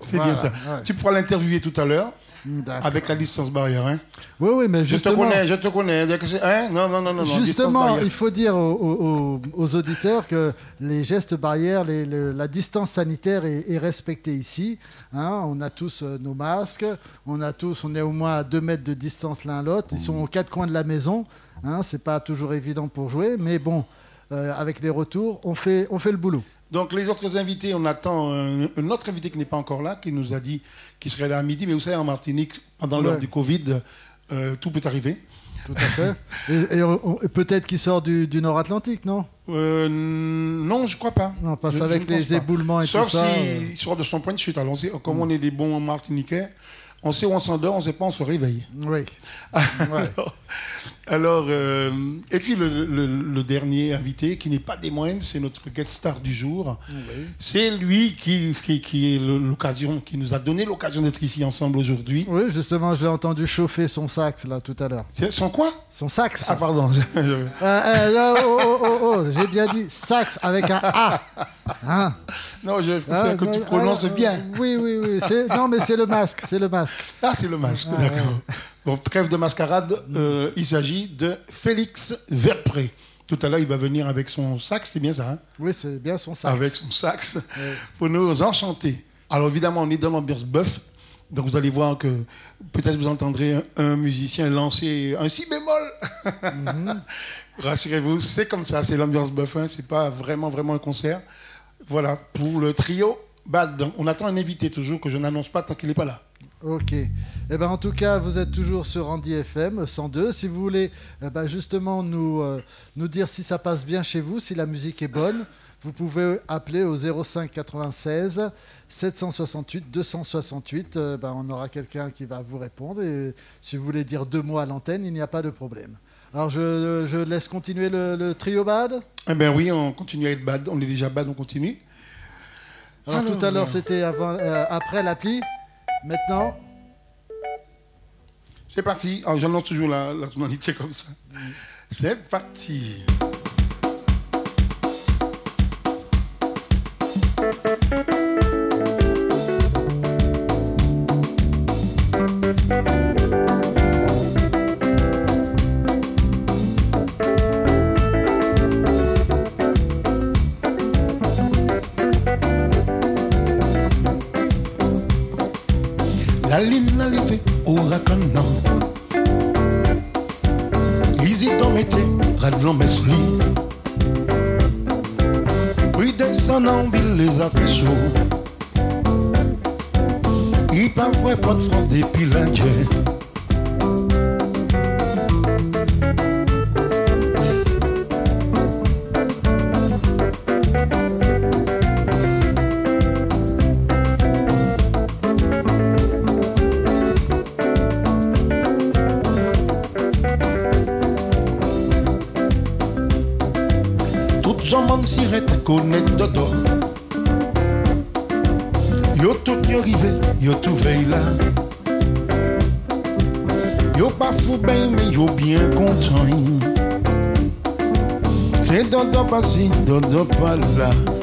C'est bien ça. ouais. Tu pourras l'interviewer tout à l'heure D'accord. avec la distance barrière. Hein. Oui, oui, mais Je te justement, connais, je te connais. Hein? Non, non, non, non. justement il faut dire aux, aux- aux auditeurs que les gestes barrières, les- le- la distance sanitaire est, est respectée ici. hein. on a tous euh, nos masques, on a tous, on est au moins à 2 mètres de distance l'un l'autre. Ils sont aux quatre coins de la maison. Hein, c'est pas toujours évident pour jouer, mais bon, euh, avec les retours, on fait, on fait le boulot. Donc les autres invités, on attend un, un autre invité qui n'est pas encore là, qui nous a dit qu'il serait là à midi. Mais vous savez, en Martinique, pendant l'heure du Covid, euh, tout peut arriver. Tout à fait. et peut-être qu'il sort du, du Nord-Atlantique, non? Euh, non, je crois pas. Non, parce Je- je avec ne pense les pas. éboulements et Sauf tout ça. s'il euh, Mm. sort de son point de chute. Alors, sait- comme on est des bons Martiniquais, on sait où on s'endort, on ne sait pas, on se réveille. Oui. Ouais. Alors, euh, et puis le, le- le dernier invité, qui n'est pas des moindres, c'est notre guest star du jour. C'est lui qui, qui, qui est l'occasion, qui nous a donné l'occasion d'être ici ensemble aujourd'hui. Oui, justement, je l'ai entendu chauffer son sax là tout à l'heure. Son quoi? Son sax. Ah, pardon. Euh, euh, oh, oh, oh, oh, j'ai bien dit sax avec un A. Hein non, je préfère Ah, que tu bah, prononces ah, bien. euh, Oui, oui, oui. Non, mais c'est le masque, c'est le masque. Ah, c'est le masque, Ah, d'accord. Bon, trêve de mascarade, euh, il s'agit de Félix Verpré. Tout à l'heure, il va venir avec son sax, c'est bien ça, hein? Oui, c'est bien son sax. Avec son sax, pour nous enchanter. Alors évidemment, on est dans l'ambiance bœuf, donc vous allez voir que peut-être vous entendrez un, un musicien lancer un si bémol. Mhm. Rassurez-vous, c'est comme ça, c'est l'ambiance bœuf, hein, c'est pas vraiment, vraiment un concert. Voilà, pour le trio Bad. Donc, on attend un invité toujours que je n'annonce pas tant qu'il n'est pas là. Ok. Eh ben, en tout cas, vous êtes toujours sur Andy FM 102. Si vous voulez eh ben, justement nous, euh, nous dire si ça passe bien chez vous, si la musique est bonne, vous pouvez appeler au 05 96 768 268. Euh, ben, on aura quelqu'un qui va vous répondre. Et si vous voulez dire deux mots à l'antenne, il n'y a pas de problème. Alors, je, je laisse continuer le, le trio bad? Eh bien oui, on continue à être bad. On est déjà bad, on continue. Alors, Alors, tout à l'heure, c'était euh, après l'appli. Maintenant, C'est parti. Alors, J'annonce toujours la, la tonalité comme ça. C'est parti. La lune a levé Easy dans mes radlon mesli. Oui descend en ville les a fait chaud Il pas de France depuis l'Indien konet dodo. Yo tout yo rive, yo tout vey la Yo pa fou bey, men yo bien kontan Se dodo pa si, dodo pa la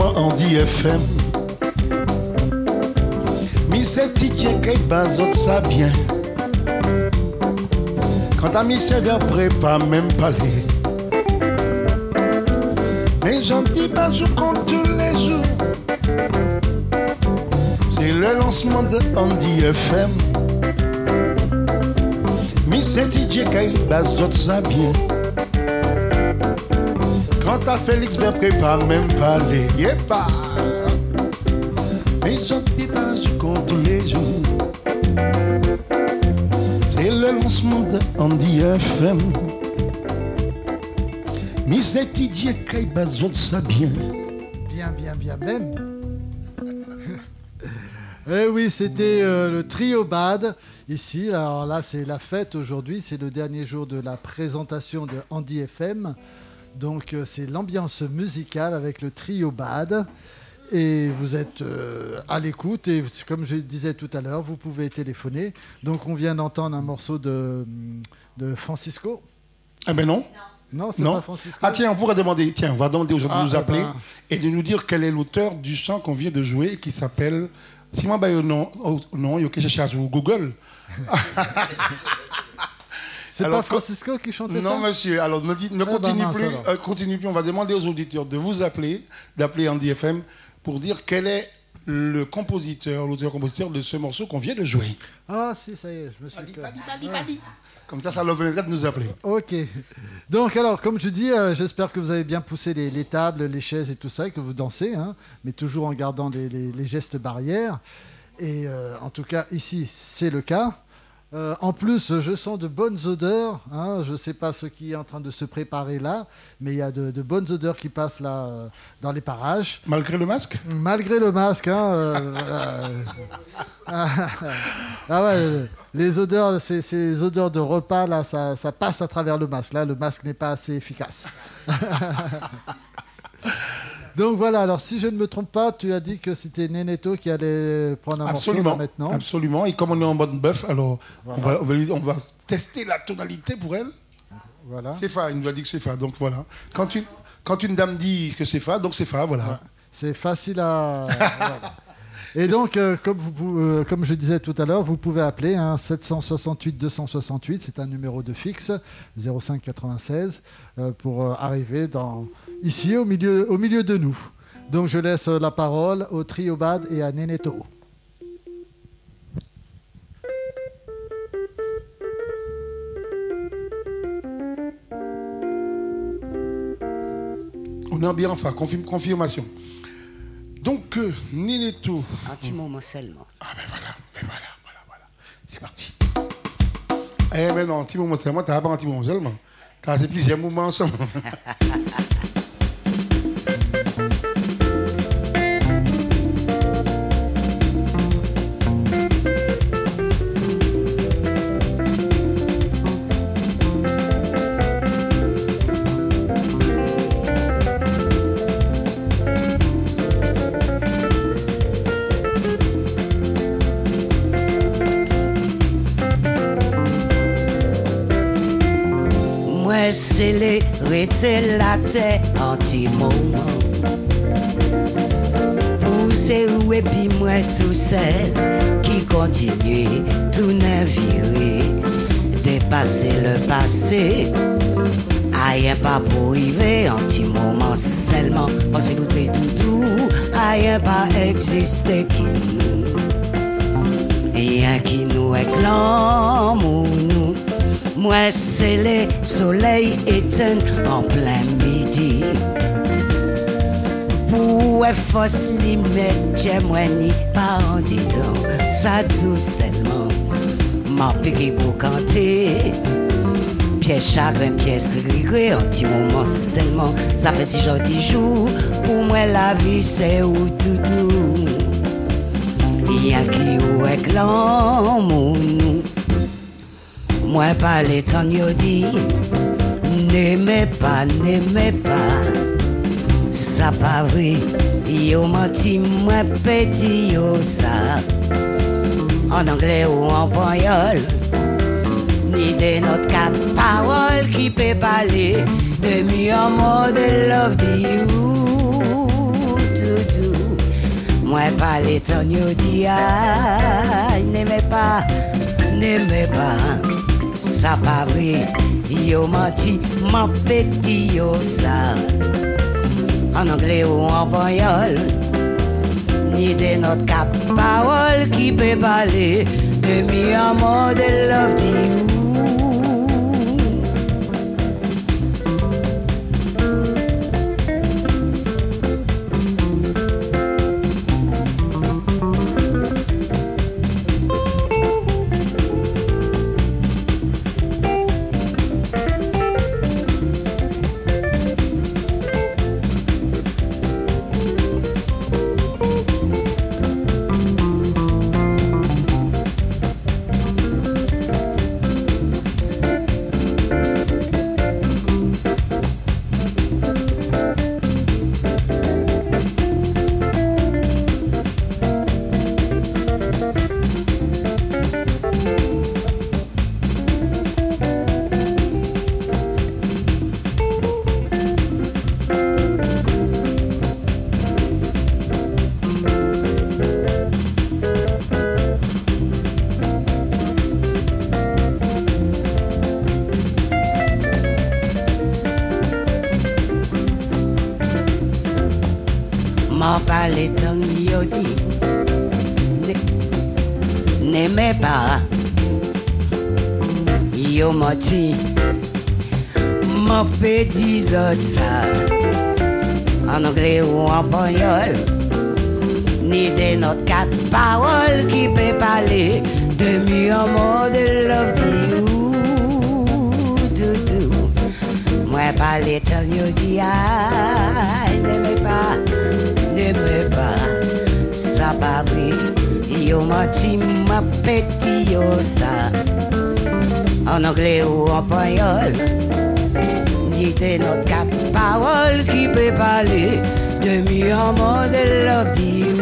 c'est lancement en DFM. Mi qui bazote ça bien. Quand à mi sévère prépare même parler. Mais j'en dis pas, je compte tous les jours. C'est le lancement de Andy FM. Mi ticket qui bazote ça bien. À Félix vient prépare même pas les yé pas. Mais je dis pas, je tous les jours. C'est le lancement de Andy FM. Mais c'est Didier qui bazote ça bien. Bien, bien, bien même. Eh oui, c'était euh, le trio Bad ici. Alors là, c'est la fête aujourd'hui. C'est le dernier jour de la présentation de Andy FM. Donc euh, c'est l'ambiance musicale avec le trio Bad. Et vous êtes euh, à l'écoute et comme je disais tout à l'heure, vous pouvez téléphoner. Donc on vient d'entendre un morceau de, de Francisco. Ah ben non. Non, c'est pas Francisco. Ah tiens, on pourrait demander, tiens, on va demander aux gens Ah, de nous eh appeler ben. et de nous dire quel est l'auteur du chant qu'on vient de jouer qui s'appelle. Si moi, ben, non, oh, non, il y a quelque chose sur Google. c'est pas Francisco qui chantait Non, ça monsieur. Alors, ne, ne Ah, bah, continue mince, plus. euh, continue plus. On va demander aux auditeurs de vous appeler, d'appeler Andy FM pour dire quel est le compositeur, l'auteur-compositeur de ce morceau qu'on vient de jouer. Ah si, ça y est, je me suis Bali. Comme ça, ça leur permettra de nous appeler. Ok. Donc alors, comme je dis, euh, j'espère que vous avez bien poussé les, les tables, les chaises et tout ça, et que vous dansez, hein, mais toujours en gardant les, les- les gestes barrières. Et euh, en tout cas, ici, c'est le cas. Euh, en plus, je sens de bonnes odeurs. hein. je ne sais pas ce qui est en train de se préparer là, mais il y a de, de bonnes odeurs qui passent là euh, dans les parages. Malgré le masque? Malgré le masque, hein, euh, ah, ah ouais, les odeurs, ces, ces odeurs de repas là, ça, ça passe à travers le masque. Là, le masque n'est pas assez efficace. Donc voilà. Alors, si je ne me trompe pas, tu as dit que c'était Neneto qui allait prendre un morceau Absolument. là, maintenant. Absolument. Et comme on est en mode bœuf, alors on, va, on, va, lui- on va tester la tonalité pour elle. Voilà. C'est Fa, il nous a dit que c'est Fa. Donc voilà. Quand une, quand une dame dit que c'est Fa, donc c'est Fa, voilà. C'est facile à. voilà. Et donc, euh, comme, vous, euh, comme je disais tout à l'heure, vous pouvez appeler hein, 768 268, c'est un numéro de fixe, 05 96, euh, pour arriver dans, ici au milieu, au milieu de nous. Donc, je laisse la parole au trio Bad et à Neneto. On est bien en Fa, confirme- confirmation. Donc, euh, Nineto. Un petit moment seulement. Ah ben voilà, ben voilà, voilà, voilà. C'est parti. Eh ben non, un petit moment seulement, t'as pas un petit moment seulement. T'as ces plusieurs moments ensemble. Moi Moi, c'est les la terre anti-moment. Pousser où et puis moi tout seul qui continue tout navire, dépasser le passé. Rien pas pour arriver, un petit moment seulement, on s'est douté tout doux, rien pas exister qui nous. Rien qui nous réclame nous. Moi, c'est le soleil éteint en plein midi. Pour fausse limite, j'aimerais ni pas en disant, ça douce tellement, m'en piqué pour canter pièce chagrin, pièce regret, un petit moment seulement. Ça fait si gentil jour, pour moi la vie c'est où tout doux. Y'a qui ou est l'amour Moi pas les temps dit, n'aimez pas, n'aimez pas. Ça pas vrai, yo menti, moi petit yo ça. En anglais ou en pognol ni de quatre paroles qui peut parler de en mot de love to you. Tout, Moi, pas les ton dit, n'aimez pas, n'aimez pas, sa pa vre. Yo manti, man peti yo sa. An angle ou an panyol Ni de not kat parol ki pe pale De mi an model love di ou le dizot sa An angle ou an panyol Ni de not kat parol ki pe pale De mi an mod love di ou Doudou Mwen pale tan yo di ay Ne me pa, ne me pa Sa pa vri Yo mati ma peti yo sa An angle ou an panyol de notre quatre paroles qui peut parler de mieux en mode de love you.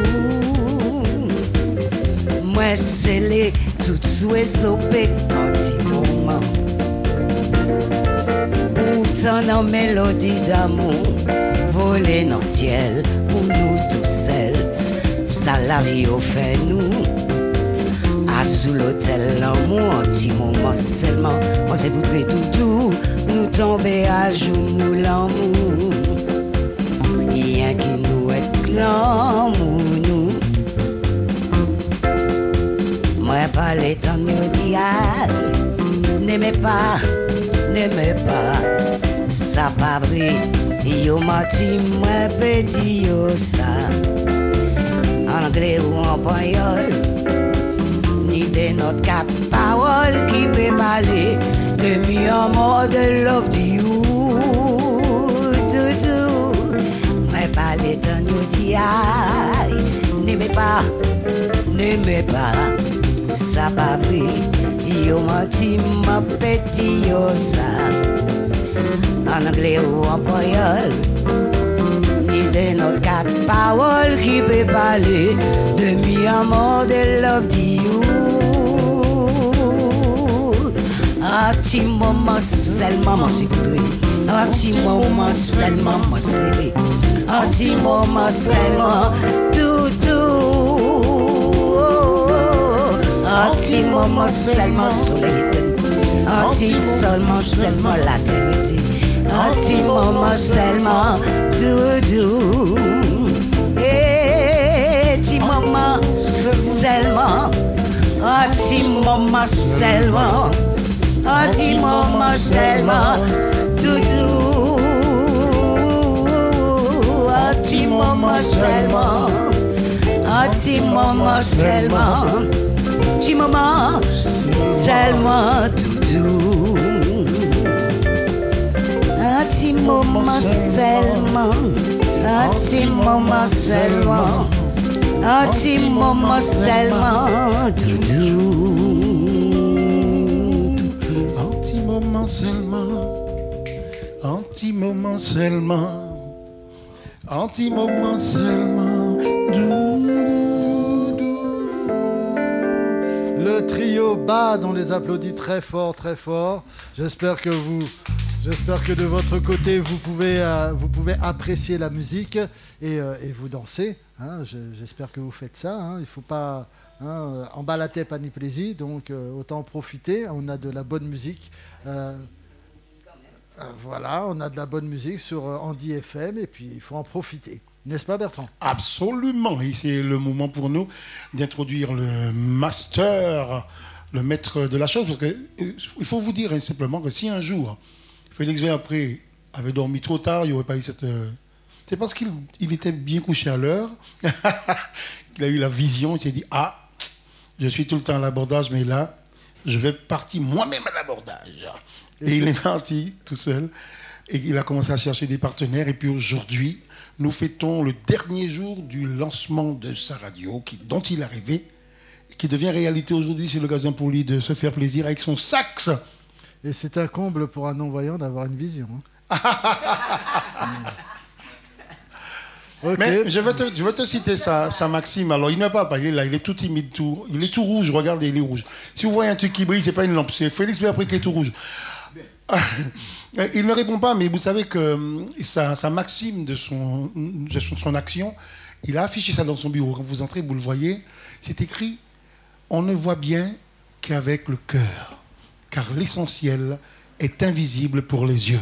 Moi, c'est les toutes souhaits sopé en petit moment. Pourtant, en mélodie d'amour, voler dans le ciel pour nous tous seuls. Ça la vie au fait nous. À sous l'hôtel, l'amour, un petit moment seulement. On s'est foutu tout doux nous tomber à genoux l'amour? Rien qui nous est l'amour, nous. Moi, pas les temps nous dit, n'aimez pas, n'aimez pas, ça pas vrai. Yo mati, moi, petit, yo ça. En anglais ou en pognol, des notre quatre paroles qui peut parler de me a more than love to you. Do do. My palette on your DI. N'aimez pas, n'aimez pas. Ça pas vrai. Yo menti, ma petit yo ça. En anglais ou en poyol. De notre quatre paroles qui peut parler de mi amour de love to you. Secret. Un petit moment seulement, tout, tout. Un petit moment seulement, soleil. Un petit seulement, seulement, la terre. Un petit moment seulement, doudou. Et petit moment seulement, un petit moment seulement, un petit moment seulement, doudou. Un petit moment seulement, un petit moment seulement, petit moment seulement, doudou. Un petit moment seulement, un petit moment seulement, un petit moment seulement, doudou. Moment seulement, un petit moment seulement. Le trio BAD, on les applaudit très fort, très fort. J'espère que de votre côté vous pouvez, euh, vous pouvez apprécier la musique et, euh, vous danser. hein. Je- J'espère que vous faites ça. hein. Il ne faut pas hein, en bas la tête, pas ni plaisir. Donc euh, autant profiter. On a de la bonne musique. Euh, voilà, on a de la bonne musique sur euh, Andy FM et puis il faut en profiter. N'est-ce pas Bertrand? Absolument. Et c'est le moment pour nous d'introduire le master, le maître de la chose. Euh, il faut vous dire hein, simplement que si un jour Félix après avait dormi trop tard, il n'y aurait pas eu cette. C'est parce qu'il il était bien couché à l'heure qu'il a eu la vision. Il s'est dit Ah, je suis tout le temps à l'abordage, mais là, je vais partir moi-même à l'abordage. Et, il est parti tout seul. Et il a commencé à chercher des partenaires. Et puis aujourd'hui, nous fêtons le dernier jour du lancement de sa radio, qui, dont il a rêvé, et qui devient réalité aujourd'hui. C'est l'occasion pour lui de se faire plaisir avec son sax. Et c'est un comble pour un non-voyant d'avoir une vision. hein. Mais je veux te, je veux te citer sa, sa maxime. Alors, il ne parle pas, il est là, il est tout timide, tout, il est tout rouge, regardez, il est rouge. Si vous voyez un truc qui brille, c'est pas une lampe, c'est Félix Verpré qui est tout rouge. Il ne répond pas, mais vous savez que hum, sa, sa maxime de, son, de son, son action, il a affiché ça dans son bureau. Quand vous entrez, vous le voyez, c'est écrit On ne voit bien qu'avec le cœur, car l'essentiel est invisible pour les yeux.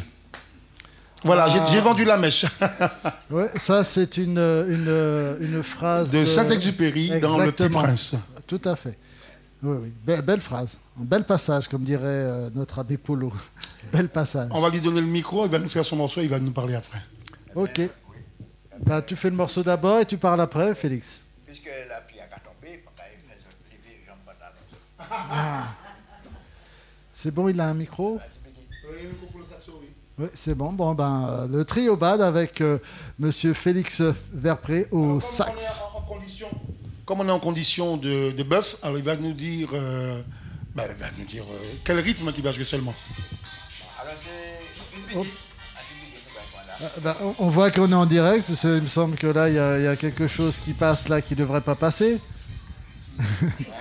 Voilà, j'ai- j'ai vendu la mèche. Ouais, ça, c'est une, une, une phrase de Saint-Exupéry dans Le Petit. Prince. Tout à fait. Oui, oui. Be- belle phrase. Un bel passage, comme dirait euh, notre abbé Polo. bel passage. On va lui donner le micro, il va nous faire son morceau, il va nous parler après. Ok. Bah, tu fais le morceau d'abord et tu parles après, Félix. Puisque la pluie a tombé, l'eau. C'est bon, il a un micro Oui, c'est bon. Bon, ben, euh, le trio bad avec euh, Monsieur Félix Verpré au sax. Comme on est en condition de, de bœuf, alors il va nous dire, euh, bah, il va nous dire euh, quel rythme il va jouer seulement. On- voit qu'on est en direct, parce qu'il me semble que là, il y, a- il y a quelque chose qui passe là qui ne devrait pas passer.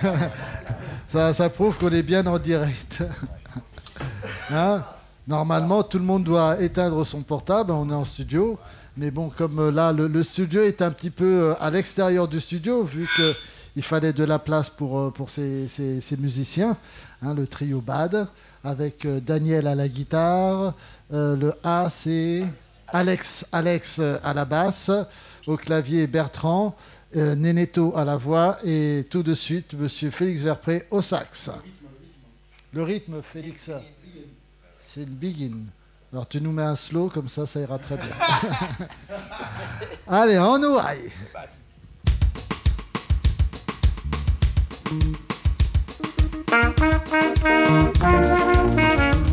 ça, ça prouve qu'on est bien en direct. Hein? Normalement, tout le monde doit éteindre son portable, on est en studio. Mais bon, comme euh, là, le, studio est un petit peu euh, à l'extérieur du studio, vu qu'il fallait de la place pour, euh, pour ces, ces- musiciens, hein, le trio BAD, avec Daniel à la guitare, le A, c'est Alex, Alex à la basse, au clavier Bertrand, euh, Neneto à la voix, et tout de suite, Monsieur Félix Verpré au sax. Le rythme, Félix, c'est le begin. Alors tu nous mets un slow, comme ça, ça ira très bien. Allez, on nous aille.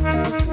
Thank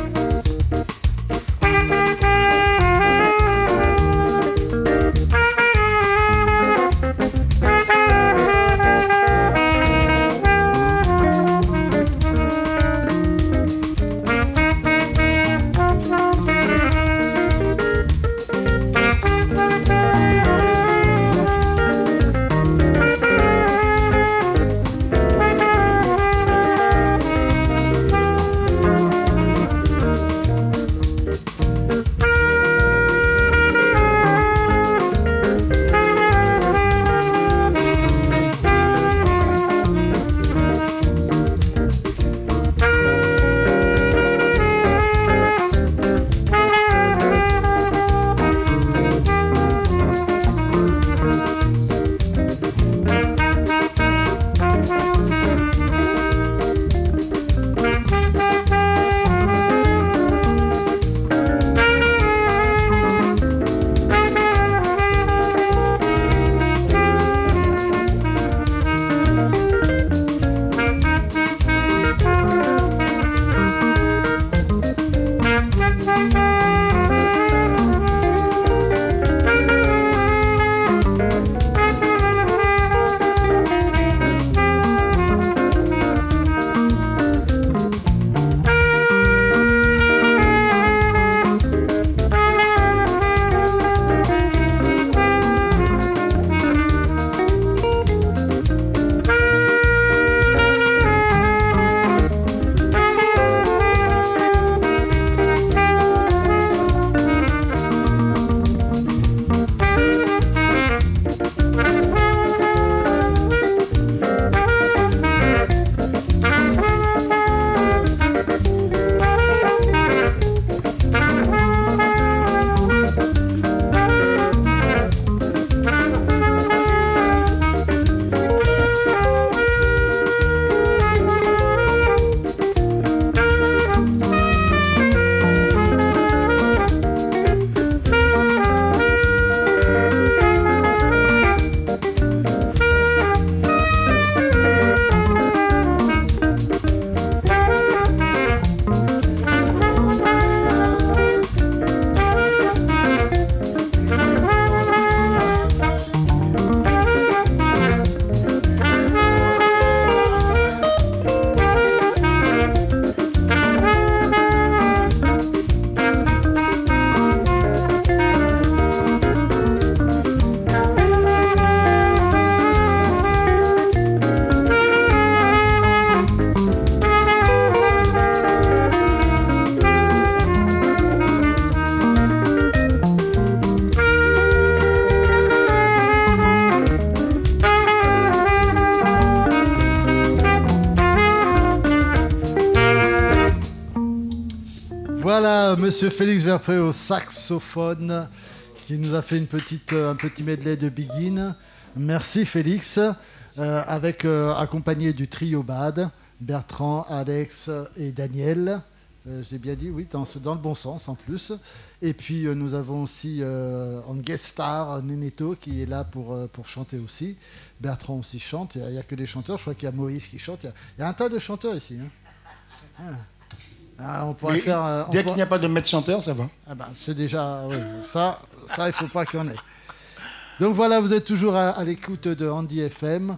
monsieur Félix Verpré au saxophone qui nous a fait une petite, euh, un petit medley de Begin. Merci Félix, euh, avec euh, accompagné du trio Bad, Bertrand, Alex et Daniel. J'ai bien dit, oui, dans, le bon sens en plus. Et puis nous avons aussi en guest star Neneto qui est là pour, chanter aussi. Bertrand aussi chante. Il n'y a, que des chanteurs. Je crois qu'il y a Moïse qui chante. Il y a, il y a un tas de chanteurs ici. hein. Ah. Ah, on pourrait faire. euh, on Dès qu'il n'y a pas de maître chanteur, ça va. ah ben, c'est déjà, oui, ça, ça, il faut pas qu'il y en ait. Donc voilà, vous êtes toujours à, à l'écoute de Andy FM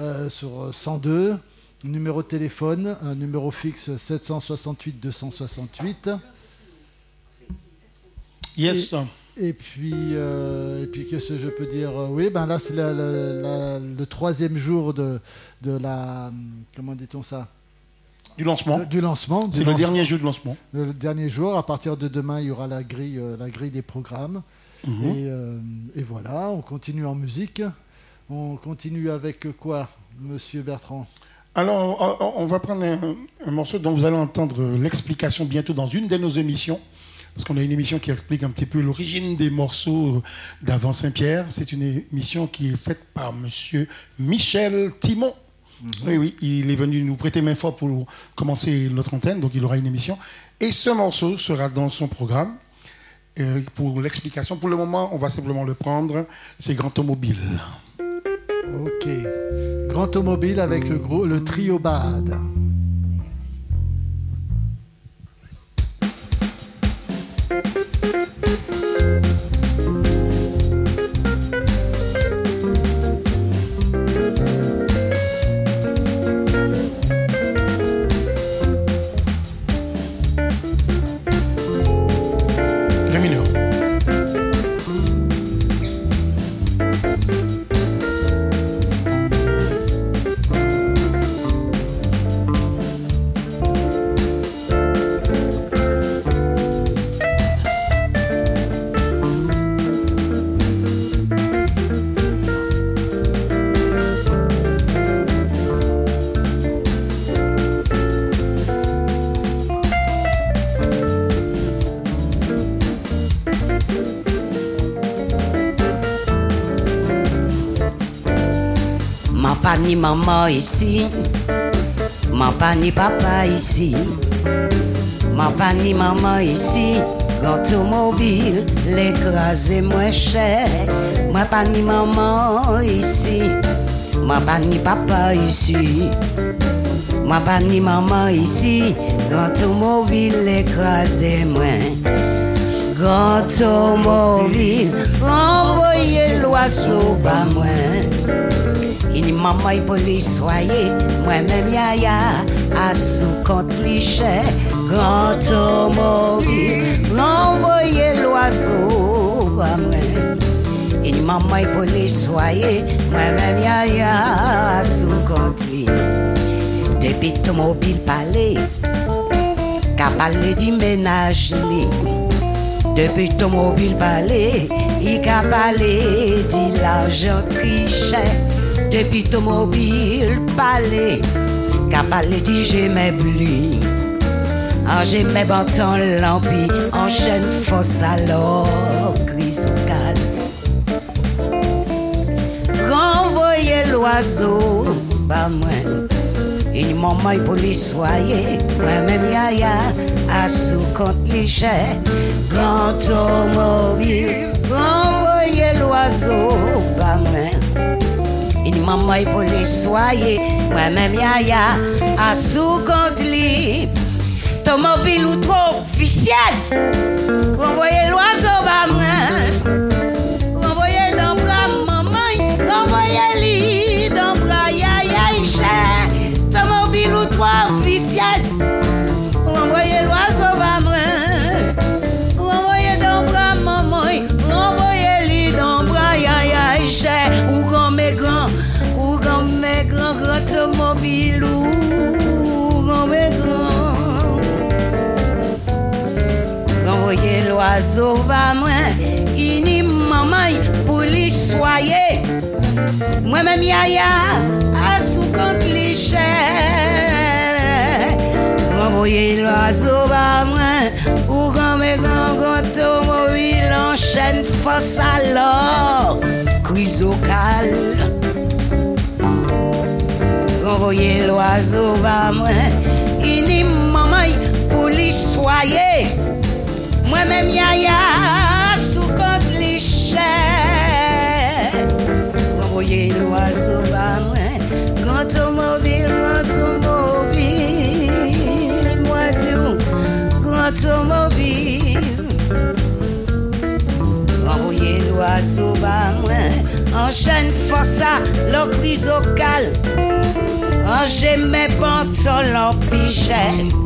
euh, sur 102, numéro de téléphone, un numéro fixe 768 268. Yes. Et puis, euh, et puis qu'est-ce que je peux dire Oui, ben là, c'est la- la- la- le troisième jour de, de la, comment dit-on ça? Du lancement. Du lancement. du C'est le lancement. dernier jeu de lancement. le dernier jour. À partir de demain, il y aura la grille, euh, la grille des programmes. Mhm. et, euh, et voilà, on continue en musique. On continue avec quoi, Monsieur Bertrand? Alors, on- on va prendre un, un morceau dont vous allez entendre l'explication bientôt dans une de nos émissions. Parce qu'on a une émission qui explique un petit peu l'origine des morceaux d'Avant Saint-Pierre. C'est une émission qui est faite par Monsieur Michel Timon. Oui, oui, il est venu nous prêter main forte pour commencer notre antenne, donc il aura une émission. Et ce morceau sera dans son programme. Euh, pour l'explication, pour le moment, on va simplement le prendre. C'est Grand Automobile. Ok. Grand Automobile avec le, gros, le trio Bad. Ni maman ici, pas ni papa ici, pas ni maman ici, grand automobile, l'écrasé moins cher. Moi pas ni maman ici, moi pas ni papa ici, moi pas ni maman ici, grand automobile, l'écrasé moins. Grand automobile, envoyez l'oiseau bas moins. Il maman et police soyez moi-même yaya à sous compte cliché grand automobile renvoyez l'oiseau Il maman et police soyez moi-même yaya à sous compte li depuis automobile palais qu'a parlé du ménage depuis automobile palais, il a parlé de l'argent triché. Depuis automobile palais, il a parlé de j'ai mes blis. En j'ai mes bâtons lampi, en chaîne fausse alors, gris au calme. Renvoyez l'oiseau, bah moi. Il maman pour les soyer, moi-même yaya, à sous compte les chais, grand automobile, renvoyez l'oiseau, pas maman il faut les soyer. Moi-même, yaya, à sous compte libre. Tomobile ou trop officielle. zova mwen, ini maman pou li soye. Mwen men yaya, asou kont li chè. Mwen voye lwa zova mwen, ou kan me kan konto mwen wil an chen fos alor. Krizo kal. Mwen voye lwa zova mwen, ini maman pou li soye. Moi-même yaya sous compte les chais Envoyez l'oiseau va moi Grand automobile, grand automobile Moi tout, grand automobile Envoyez l'oiseau va moi Enchaîne force à le chrysocal Oh, j'ai mes pantalons en pichet. Grand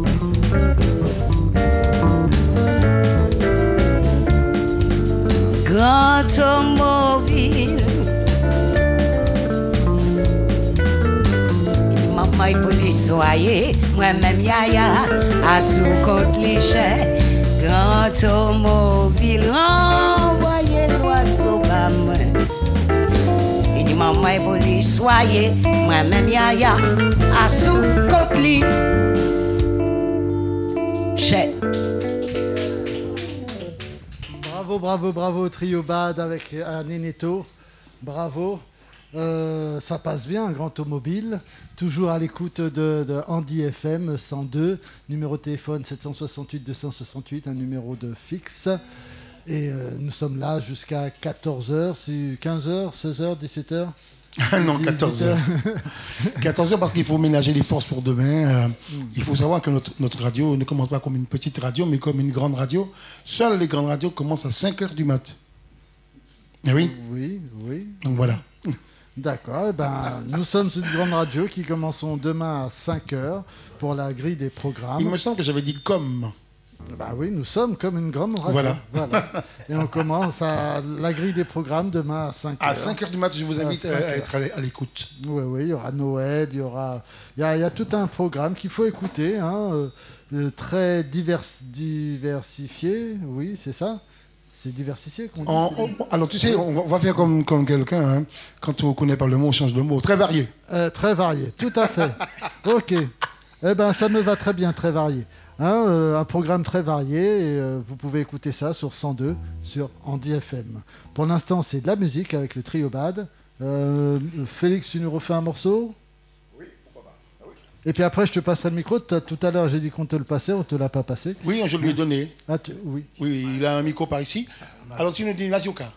automobile. Maman, il faut les soyer. Moi-même, yaya, à sous compte léger. Grand automobile. Envoyez l'oiseau à moi. Il dit maman il faut les soyer Moi-même yaya à sous côte li Chè Bravo, bravo, Trio Bad avec un Neneto. Bravo. Euh, ça passe bien, grand automobile. Toujours à l'écoute de, de Andy FM 102. Numéro de téléphone 768 268, un numéro de fixe. Et euh, nous sommes là jusqu'à 14h, 15h, 16h, 17h non, 14 heures. 14 heures parce qu'il faut ménager les forces pour demain. Euh, il faut savoir que notre, notre radio ne commence pas comme une petite radio, mais comme une grande radio. Seules les grandes radios commencent à 5 heures du mat. Eh oui, Oui, oui. donc voilà. D'accord. eh ben, nous sommes une grande radio qui commençons demain à 5h pour la grille des programmes. Il me semble que j'avais dit comme. Bah oui, nous sommes comme une grande radio. Voilà. Et on commence à la grille des programmes demain à 5h. À 5 heures du mat, je vous invite À à, 5 à heures. être à l'é- à l'écoute. Oui, oui, il y aura Noël, il y aura. Il y a, il y a tout un programme qu'il faut écouter, hein, euh, euh, très divers, diversifié, oui, c'est ça? C'est diversifié qu'on dit on- alors, tu sais, on va, faire comme, comme quelqu'un. hein. Quand on ne connaît pas le mot, on change de mot. Très varié. Euh, très varié, tout à fait. ok. Eh ben, ça me va très bien, très varié. Hein, euh, un programme très varié et euh, vous pouvez écouter ça sur 102 sur Andy FM. Pour l'instant, c'est de la musique avec le trio Bad. Euh, Félix, tu nous refais un morceau? Oui, pourquoi pas. Ah oui. Et puis après, je te passerai le micro. Tout à l'heure, j'ai dit qu'on te le passait, on te l'a pas passé. Oui, je lui ai donné. Ah, tu- oui, Oui, il a un micro par ici. Alors, tu nous dis Mazioka.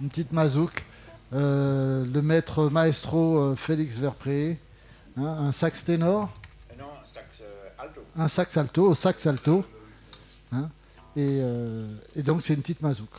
une petite mazouk. Euh, le maître maestro Félix Verpré. Hein, un sax ténor. Et non, sax euh, alto. Un sax alto, au sax alto. Hein, et, euh, et donc c'est une petite mazouk.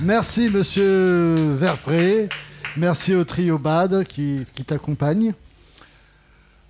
Merci, monsieur Verpré. Merci au trio Bad qui, qui t'accompagne.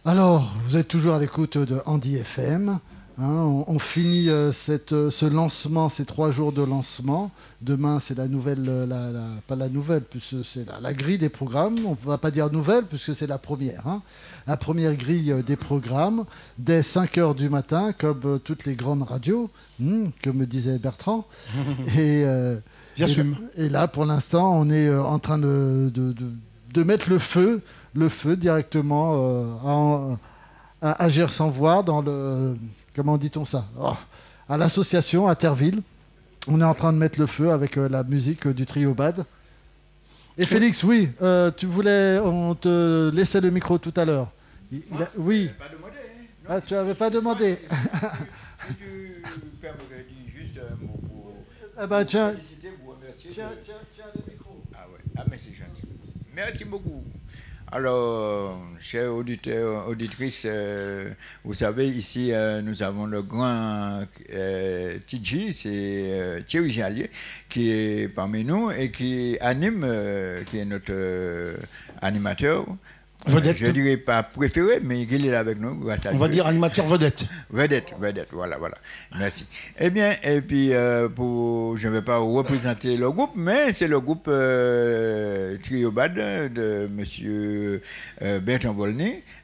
Alors, vous êtes toujours à l'écoute de Andy FM. Hein, on, on finit euh, cette, euh, ce lancement, ces trois jours de lancement. Demain, c'est la nouvelle, euh, la, la- pas la nouvelle, puisque c'est la, la grille des programmes. On ne va pas dire nouvelle, puisque c'est la première. hein. La première grille des programmes, dès 5 heures du matin, comme toutes les grandes radios, hmm, que me disait Bertrand. Et, et, J'assume. et là, pour l'instant, on est en train de, de, de- de mettre le feu, le feu directement à, à Agir sans voir dans le. Comment dit-on ça Oh, À l'association à Terville. On est en train de mettre le feu avec euh, la musique euh, du trio Bad. Et Félix, oui, euh, tu voulais. On te laissait le micro tout à l'heure. Il- il a- oui. Pas demandé, hein Ah, tu n'avais pas demandé. Si tu dire juste un mot pour Ah bah tiens. féliciter, vous remercier. Tiens, tiens, tiens le micro. Ah ouais, ah mais c'est gentil. Merci beaucoup. Alors, chers auditeurs, auditrices, euh, vous savez, ici, euh, nous avons le grand euh, c'est euh, Thierry Jallier, qui est parmi nous et qui anime, euh, qui est notre euh, animateur. Vedette. Je dirais pas préféré, mais il est là avec nous. grâce à On va Dieu. dire animateur vedette. Vedette, vedette, voilà, voilà. Merci. Eh bien, et puis, euh, pour, je ne vais pas représenter le groupe, mais c'est le groupe euh, Triobad de M. Bertrand Volney, euh,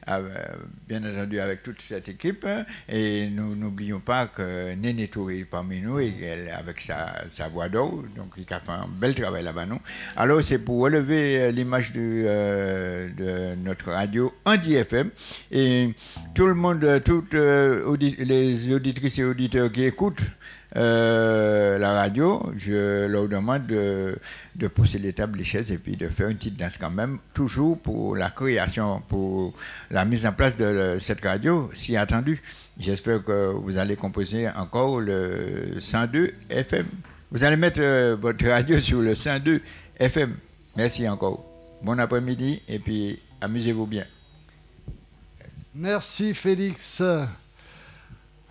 bien entendu avec toute cette équipe. Et nous n'oublions pas que Néné Touré est parmi nous, et avec sa, sa voix d'or, donc il a fait un bel travail là-bas. nous. Alors, c'est pour relever euh, l'image euh, de notre radio Andy FM. Et tout le monde, euh, toutes les auditrices et auditeurs qui écoutent euh, la radio, je leur demande de, de pousser les tables, les chaises et puis de faire une petite danse quand même, toujours pour la création, pour la mise en place de cette radio, si attendu. J'espère que vous allez composer encore le 102 FM. Vous allez mettre euh, votre radio sur le 102 FM. Merci encore. Bon après-midi et puis amusez-vous bien. Merci Félix.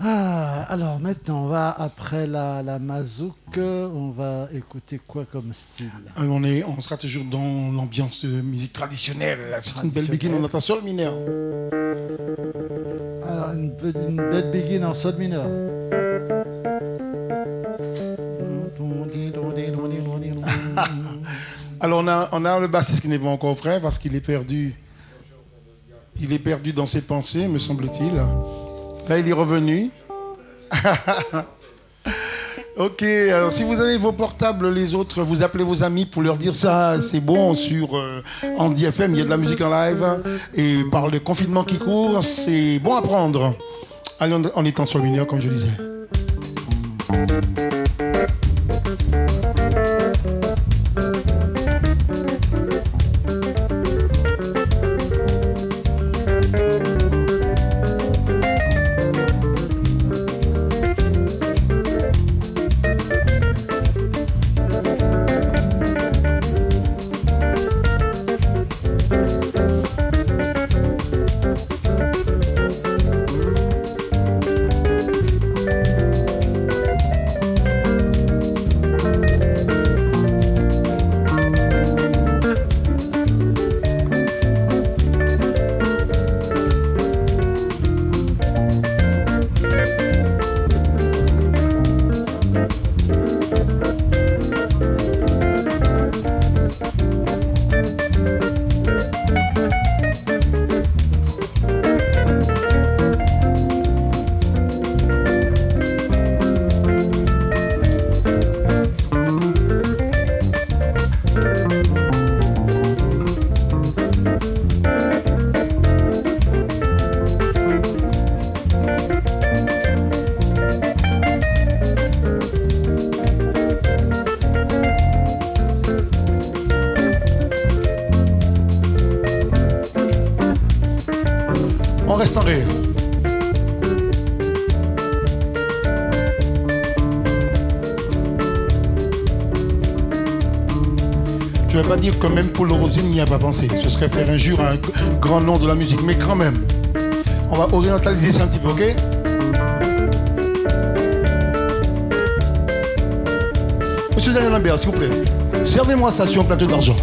Ah, alors maintenant, on va après la, la mazouk, on va écouter quoi comme style? Euh, On, est, on sera toujours dans l'ambiance de musique traditionnelle. C'est une belle begin, on entend sol mineur. Alors, une, belle begin en sol mineur. Alors on a, on a le bassiste qui n'est pas encore vrai parce qu'il est perdu. Il est perdu dans ses pensées, me semble-t-il. Là, il est revenu. ok, alors si vous avez vos portables, les autres, vous appelez vos amis pour leur dire ça, c'est bon sur euh, Andy FM, il y a de la musique en live. Et par le confinement qui court, c'est bon à prendre. Allez, on, est en sol mineur, comme je disais. Dire que même Paul Rosine n'y a pas pensé. Ce serait faire injure à un grand nom de la musique. Mais quand même, on va orientaliser ça un petit peu, ok? Monsieur Daniel Lambert, s'il vous plaît, servez-moi ça sur un plateau d'argent.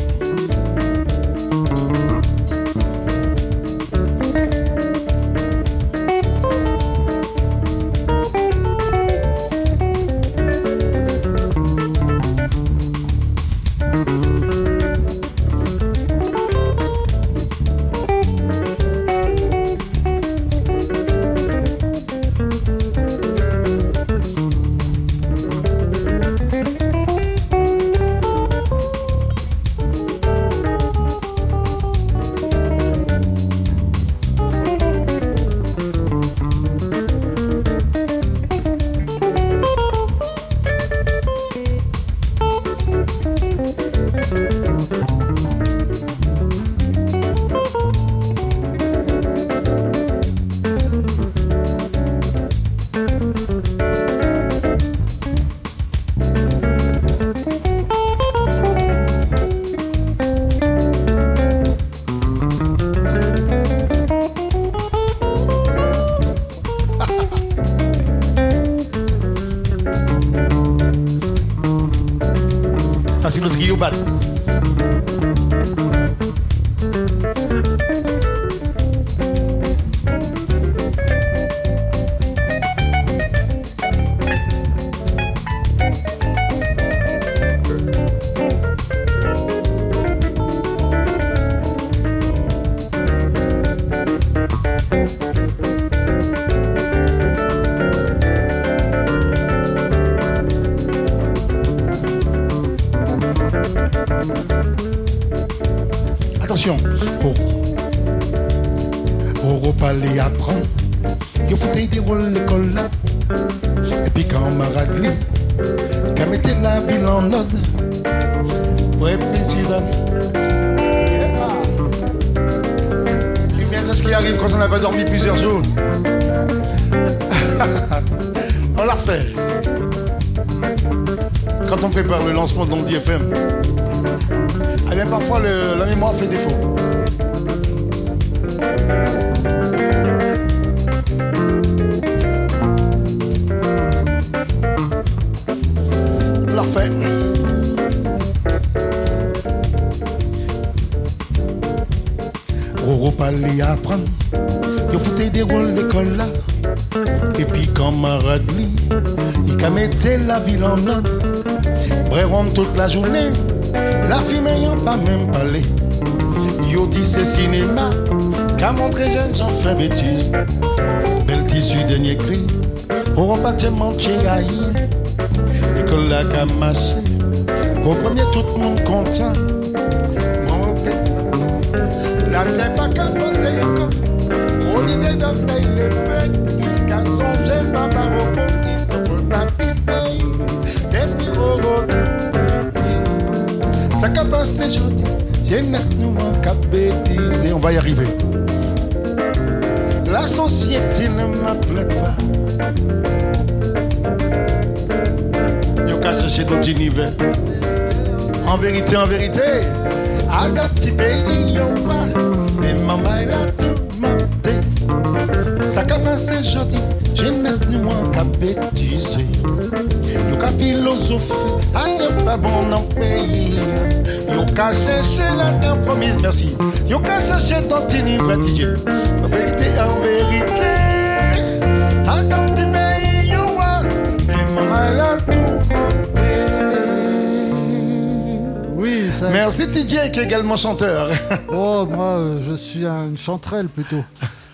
Merci TJ qui est également chanteur. Oh, moi, euh, je suis un- une chanterelle plutôt.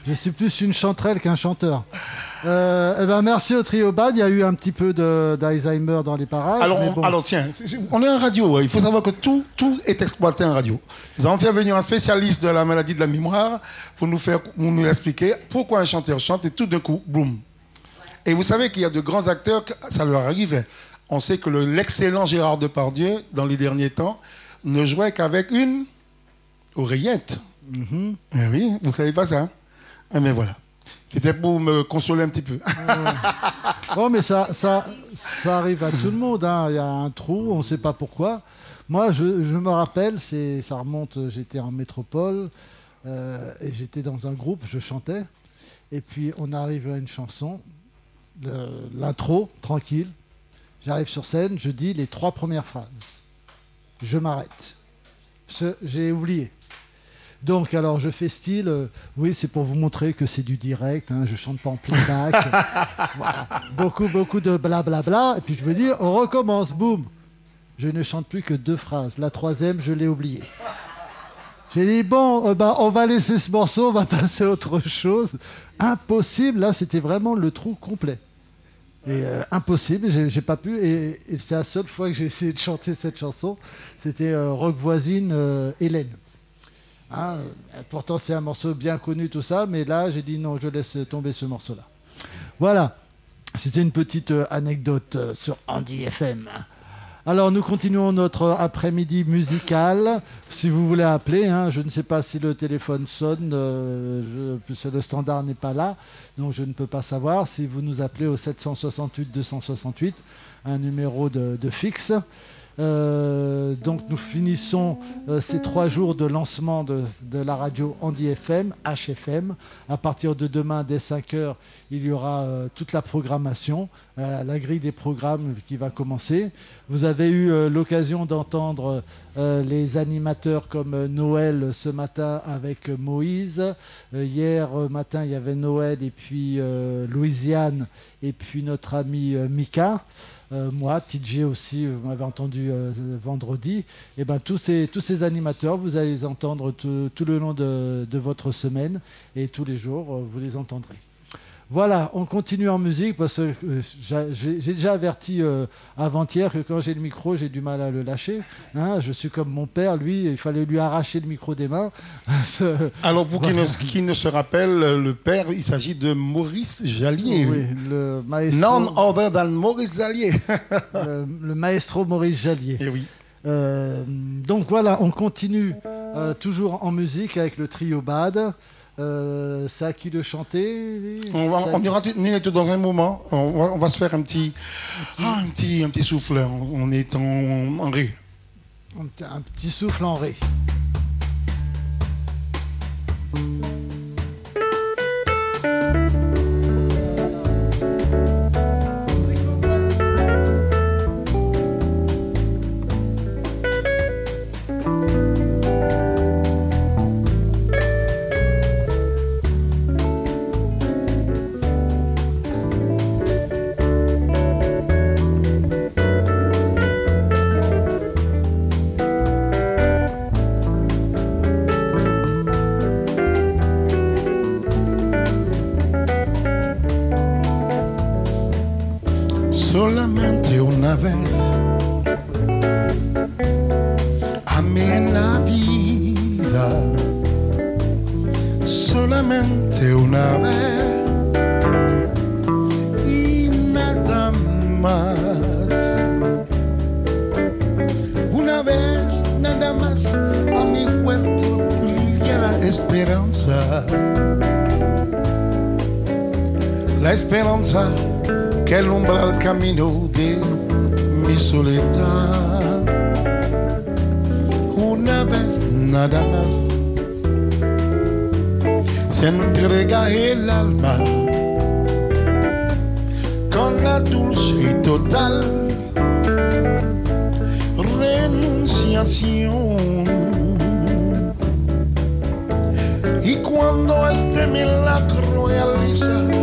Je suis plus une chanterelle qu'un chanteur. Euh, eh ben, merci au trio Bad. Il y a eu un petit peu d'Alzheimer dans les parages. Alors, mais on, bon. alors tiens, c'est- c'est- on est en radio. Il faut savoir que tout, tout est exploité en radio. Nous avons fait venir un spécialiste de la maladie de la mémoire pour nous faire, pour nous expliquer pourquoi un chanteur chante et tout d'un coup, boum. Et vous savez qu'il y a de grands acteurs, que ça leur arrive. On sait que le- l'excellent Gérard Depardieu, dans les derniers temps, ne jouait qu'avec une oreillette. Eh oui, vous savez pas ça hein Eh bien voilà. C'était pour me consoler un petit peu. Bon, mais ça, ça, ça arrive à tout le monde. hein. Il y a un trou, on ne sait pas pourquoi. Moi, je, je me rappelle, c'est, ça remonte, euh, j'étais en métropole euh, et j'étais dans un groupe, je chantais. Et puis, on arrive à une chanson, le- l'intro, tranquille. J'arrive sur scène, je dis les trois premières phrases. Je m'arrête. J'ai oublié. Donc, alors, je fais style, euh, oui, c'est pour vous montrer que c'est du direct, hein, je chante pas en playback. Voilà. Beaucoup, beaucoup de blablabla. Et puis, je me dis, on recommence, boum. Je ne chante plus que deux phrases. La troisième, je l'ai oubliée. J'ai dit, bon, euh, bah, on va laisser ce morceau, on va passer à autre chose. Impossible, là, c'était vraiment le trou complet. Et euh, impossible, j'ai pas pu. Et, c'est la seule fois que j'ai essayé de chanter cette chanson. C'était euh, Rock Voisine euh, Hélène. Hein, euh, pourtant, c'est un morceau bien connu, tout ça. Mais là, j'ai dit non, je laisse tomber ce morceau-là. Voilà. C'était une petite anecdote sur Andy FM. Alors, nous continuons notre après-midi musical. Si vous voulez appeler, hein, je ne sais pas si le téléphone sonne, euh, le standard n'est pas là, donc je ne peux pas savoir. Si vous nous appelez au 768-268, un numéro de fixe. Euh, donc nous finissons euh, ces trois jours de lancement de, la radio Andy FM, HFM. À partir de demain, dès 5h, il y aura euh, toute la programmation, la grille des programmes qui va commencer. Vous avez eu l'occasion d'entendre les animateurs comme Noël ce matin avec Moïse. Hier matin, il y avait Noël et puis Louisiane et puis notre ami Mika. Euh, moi, TJ aussi, vous m'avez entendu euh, vendredi. Et ben tous ces, tous ces animateurs, vous allez les entendre tout, le long de, de votre semaine et tous les jours, euh, vous les entendrez. Voilà, on continue en musique parce que euh, j'a- j'ai déjà averti euh, avant-hier que quand j'ai le micro, j'ai du mal à le lâcher. hein. je suis comme mon père, lui, il fallait lui arracher le micro des mains. Alors, pour qui ne, qui ne se rappelle, le père, il s'agit de Maurice Jallier. oui, le maestro, None other than Maurice Jallier. le, le maestro Maurice Jallier. Eh oui. Euh, donc voilà, on continue euh, toujours en musique avec le trio Bad. Euh, c'est à qui de chanter On, va, on ira dans un moment. On va, on va se faire un petit, ah, un petit, un petit souffle. On, on est en, en ré. un petit souffle en ré. Esperanza que alumbra el camino de mi soledad. Una vez nada más se entrega el alma con la dulce y total renunciación. Y cuando este milagro realiza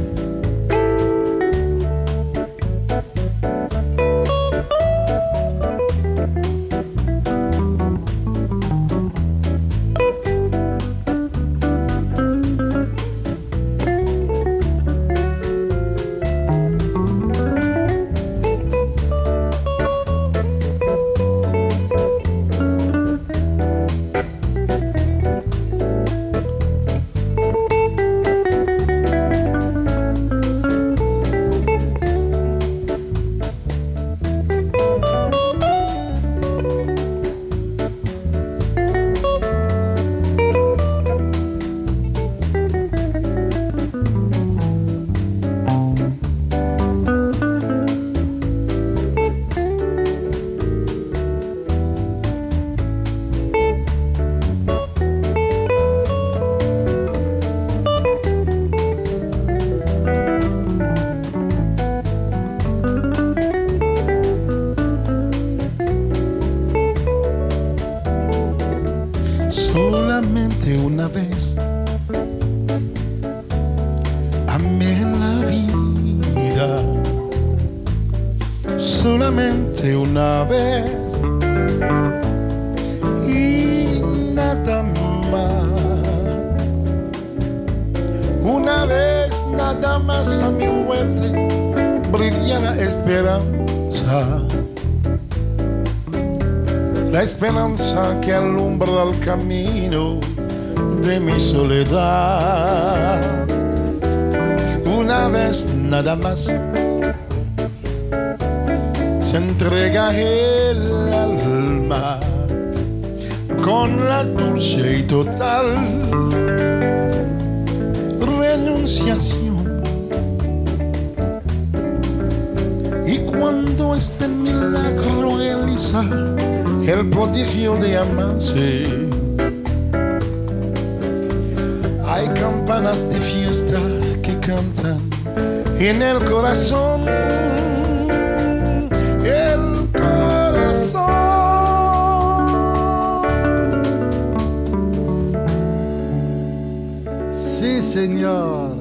Si, Seigneur.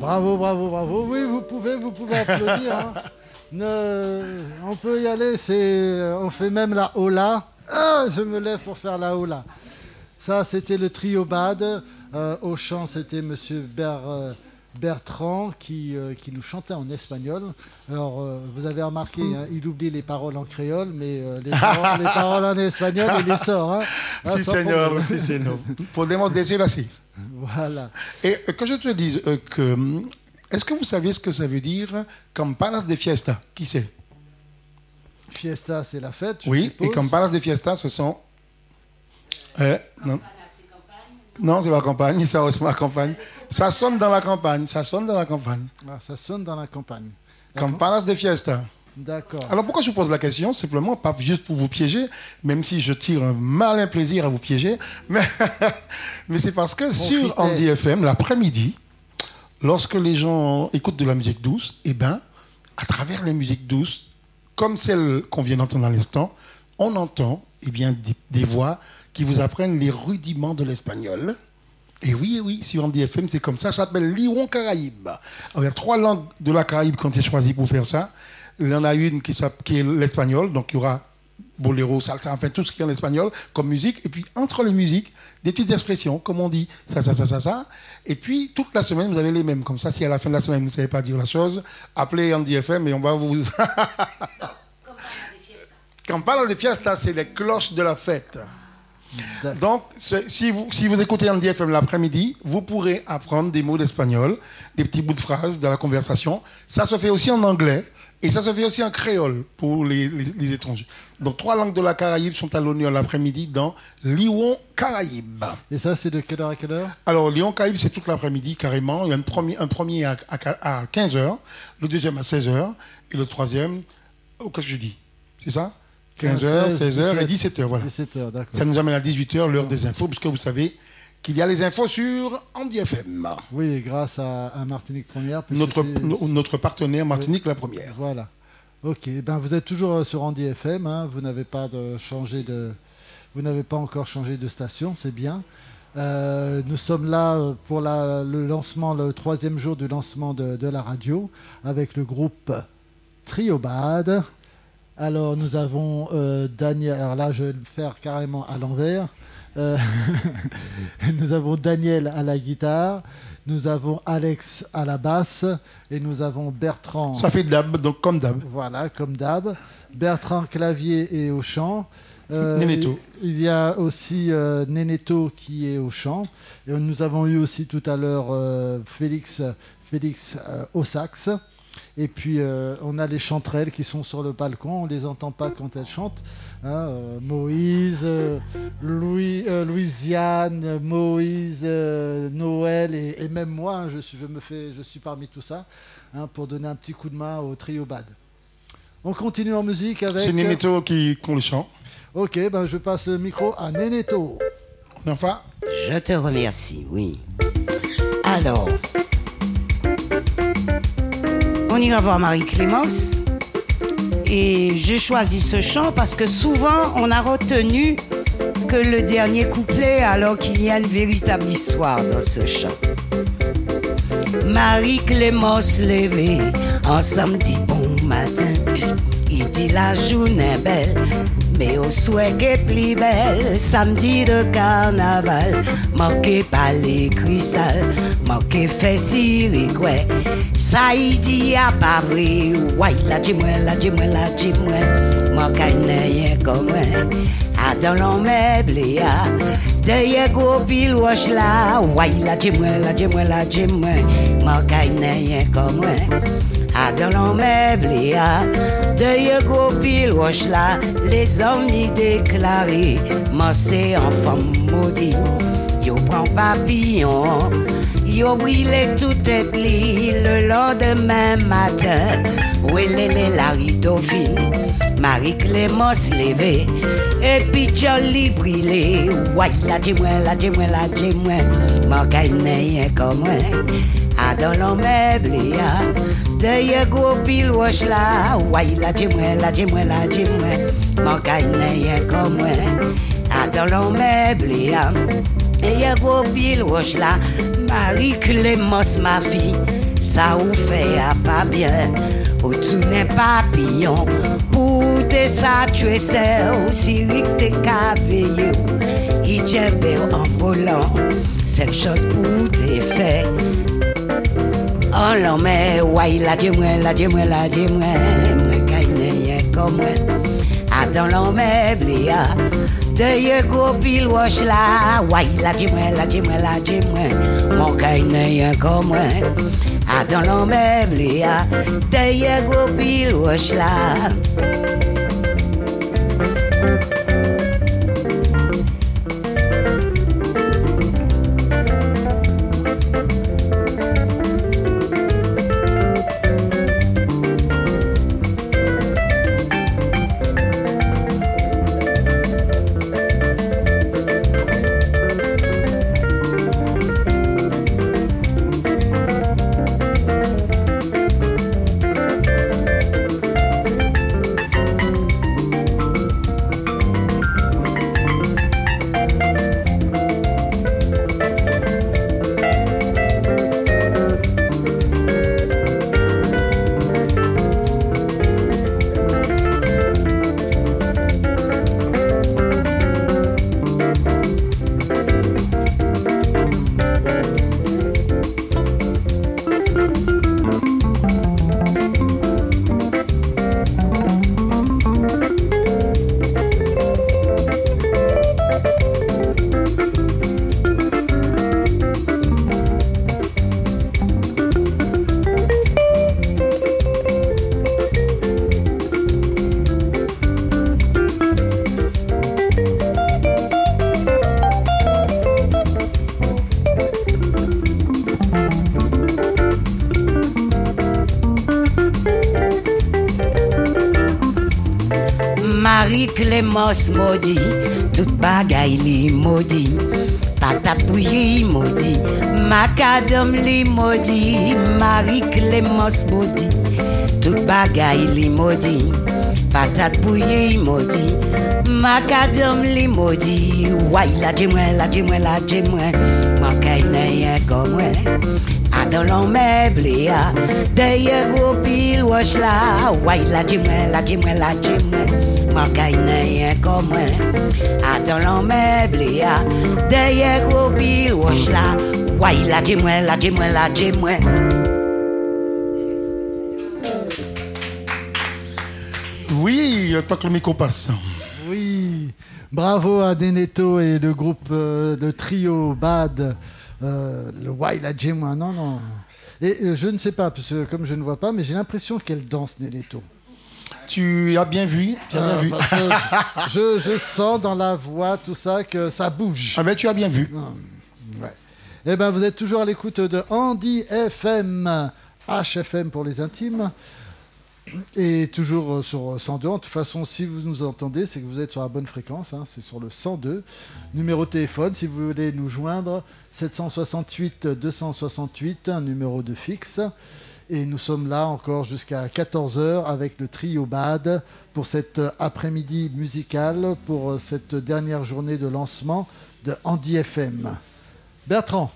Bravo, bravo, bravo. Oui, vous pouvez, vous pouvez applaudir. hein. Ne- on peut y aller. C'est, on fait même la hola. Ah, je me lève pour faire la hola. Ça, c'était le trio Bad. Euh, au chant, c'était Monsieur Ber- euh, Bertrand qui, euh, qui nous chantait en espagnol. Alors, euh, vous avez remarqué, hein, il oublie les paroles en créole, mais euh, les, paroles, les paroles en espagnol, il les sort. hein. Ah, Si, Seigneur, problème. si, Seigneur. Podemos decir así. Voilà. Et euh, que je te dise euh, que. hum, Est-ce que vous savez ce que ça veut dire campanas de fiesta? Qui sait Fiesta, c'est la fête. je Oui, suppose. et campanas de fiesta, ce sont. Euh, non, non c'est la campagne, ça c'est la campagne. Ça sonne dans la campagne, ça sonne dans la campagne. Ah, ça sonne dans la campagne. Campanas de fiesta. D'accord. Alors pourquoi je vous pose la question Simplement, pas juste pour vous piéger, même si je tire un malin plaisir à vous piéger, mais, mais c'est parce que sur. Andy FM, l'après-midi, lorsque les gens écoutent de la musique douce, eh ben, à travers les musiques douces, comme celle qu'on vient d'entendre à l'instant, on entend eh bien, des, des voix qui vous apprennent les rudiments de l'espagnol. Et oui, oui, sur Andy FM, c'est comme ça. Ça s'appelle l'Iron Caraïbe. Alors, il y a trois langues de la Caraïbe qui ont été choisies pour faire ça. Il y en a une qui, est l'espagnol, donc il y aura boléro, salsa, enfin tout ce qui est en espagnol comme musique. Et puis entre les musiques, des petites expressions, comme on dit ça, ça, ça, ça, ça. Et puis toute la semaine, vous avez les mêmes. Comme ça, si à la fin de la semaine, vous ne savez pas dire la chose, appelez Andy FM et on va vous. Quand on parle de fiesta, c'est les cloches de la fête. Donc, si vous, si vous écoutez Andy FM l'après-midi, vous pourrez apprendre des mots d'espagnol, des petits bouts de phrases dans la conversation. Ça se fait aussi en anglais et ça se fait aussi en créole pour les, les- les étrangers. Donc, trois langues de la Caraïbe sont à l'honneur l'après-midi dans Lyon Caraïbe. Et ça, c'est de quelle heure à quelle heure? Alors, Lyon Caraïbe, c'est toute l'après-midi carrément. Il y a un premier, un premier à, à, 15h, le deuxième à 16h et le troisième, oh, qu'est-ce que je dis? C'est ça? 15h, 16h et 17h, voilà. 17 heures, d'accord. Ça nous amène à 18h, l'heure des infos, puisque vous savez qu'il y a les infos sur Andy FM, Oui, grâce à, à Martinique Première. notre, no- notre partenaire Martinique la première. Voilà. Ok, ben vous êtes toujours euh, sur Andy FM, hein, vous n'avez pas de changé de, vous n'avez pas encore changé de station, c'est bien. Euh, nous sommes là euh, pour la- le lancement, le troisième jour du lancement de, de la radio avec le groupe Triobad. Alors nous avons euh, Daniel, alors là je vais le faire carrément à l'envers. Euh, nous avons Daniel à la guitare, nous avons Alex à la basse et nous avons Bertrand. Ça fait dab, donc comme dab. Voilà, comme d'hab. Bertrand Clavier est au chant. Euh, Nénéto. Il y a aussi euh, qui est au chant. Et nous avons eu aussi tout à l'heure euh, Félix, Félix euh, au sax. Et puis on a les chanterelles qui sont sur le balcon. On les entend pas quand elles chantent. Hein, euh, Moïse, euh, Louis, euh, Louisiane, Moïse, euh, Noël et, et même moi. hein, je, suis, je, me fais, je suis parmi tout ça hein, pour donner un petit coup de main au trio Bad. On continue en musique avec. C'est Nénéto qui qu'on le chant. Ok, ben je passe le micro à Nénéto. Enfin, Je te remercie, oui. Alors, on ira voir Marie-Clémence. Et j'ai choisi ce chant parce que souvent on a retenu que le dernier couplet alors qu'il y a une véritable histoire dans ce chant. Marie-Clémence levée en samedi bon matin. dit la journée belle, mais au souhait est plus belle, samedi de carnaval, manqué pas les cristal, manqué fait siricoué, Sa yi di a pa vre Woy la di mwen, la di mwen, la di mwen. Mwen kay neyen komwen A dan lon meble ya Deye go pil wosh la Woy la di mwen, la di mwen, la di mwen. Mwen kay neyen komwen A dan lon meble ya Deye go pil wosh la Les om ni deklare Mwen se anfam modi Yo pran papillon Yo brile tout et li le lordemen matin. Welele la ridovin, Marie-Clémence leve Epi joli brile, wak la jimwen, la jimwen, la jimwen Mwen kay neyen komwen, adan lon meble ya Deye gwo pil wosh la, wak la jimwen, la jimwen, la jimwen Mwen kay neyen komwen, adan lon meble ya Deye gwo pil wosh la Marie-Clémence, ma fille, ça vous fait à pas bien, ou tu n'es papillon, pour te ça tu es seul, si t'es cavillé, il tient en volant, cette chose pour te faire. Oh non mais ouais la dis-moi, la dis-moi, la dis-moi, me gagne rien comme moi. Ah dans l'on meuble Deye go pil wosh la Woy la di mwen, la di mwen, la di mwen. Mon kay nan yon kon mwen A don lon meble ya Deye go pil wosh la. mos modi, tout bagay li modi Patapouye modi, makadam li modi Marik le mos modi, tout bagay li modi Patapouye modi, makadam li modi Woy la di mwen, la di mwen, la di mwen Mwen kay nayen kon mwen Adan lan meble ya, deye gwo pil wosh la Woy la di mwen, la di mwen, la di mwen moi rien comme moi. Attends l'on meuble ya, derrière gros pile wash la, ouais la dis-moi, la dis-moi, la dis-moi. Oui, tant que le micro passe. Oui, bravo à Deneto et le groupe euh, de trio Bad, euh, le Wild la dis-moi, non, non. Et euh, je ne sais pas, parce que comme je ne vois pas, mais j'ai l'impression qu'elle danse Deneto. Tu as bien vu, tu as bien Ah, vu. parce que je, je sens dans la voix, tout ça, que ça bouge. Ah ben tu as bien vu. Ouais. Eh ben, vous êtes toujours à l'écoute de Andy FM, HFM pour les intimes, et toujours euh, sur 102. En toute façon, si vous nous entendez, c'est que vous êtes sur la bonne fréquence. hein, c'est sur le 102. Numéro de téléphone, si vous voulez nous joindre, 768 268, un numéro de fixe. Et nous sommes là encore jusqu'à 14h avec le trio BAD pour cet après-midi musical, pour cette dernière journée de lancement de Andy FM. Bertrand,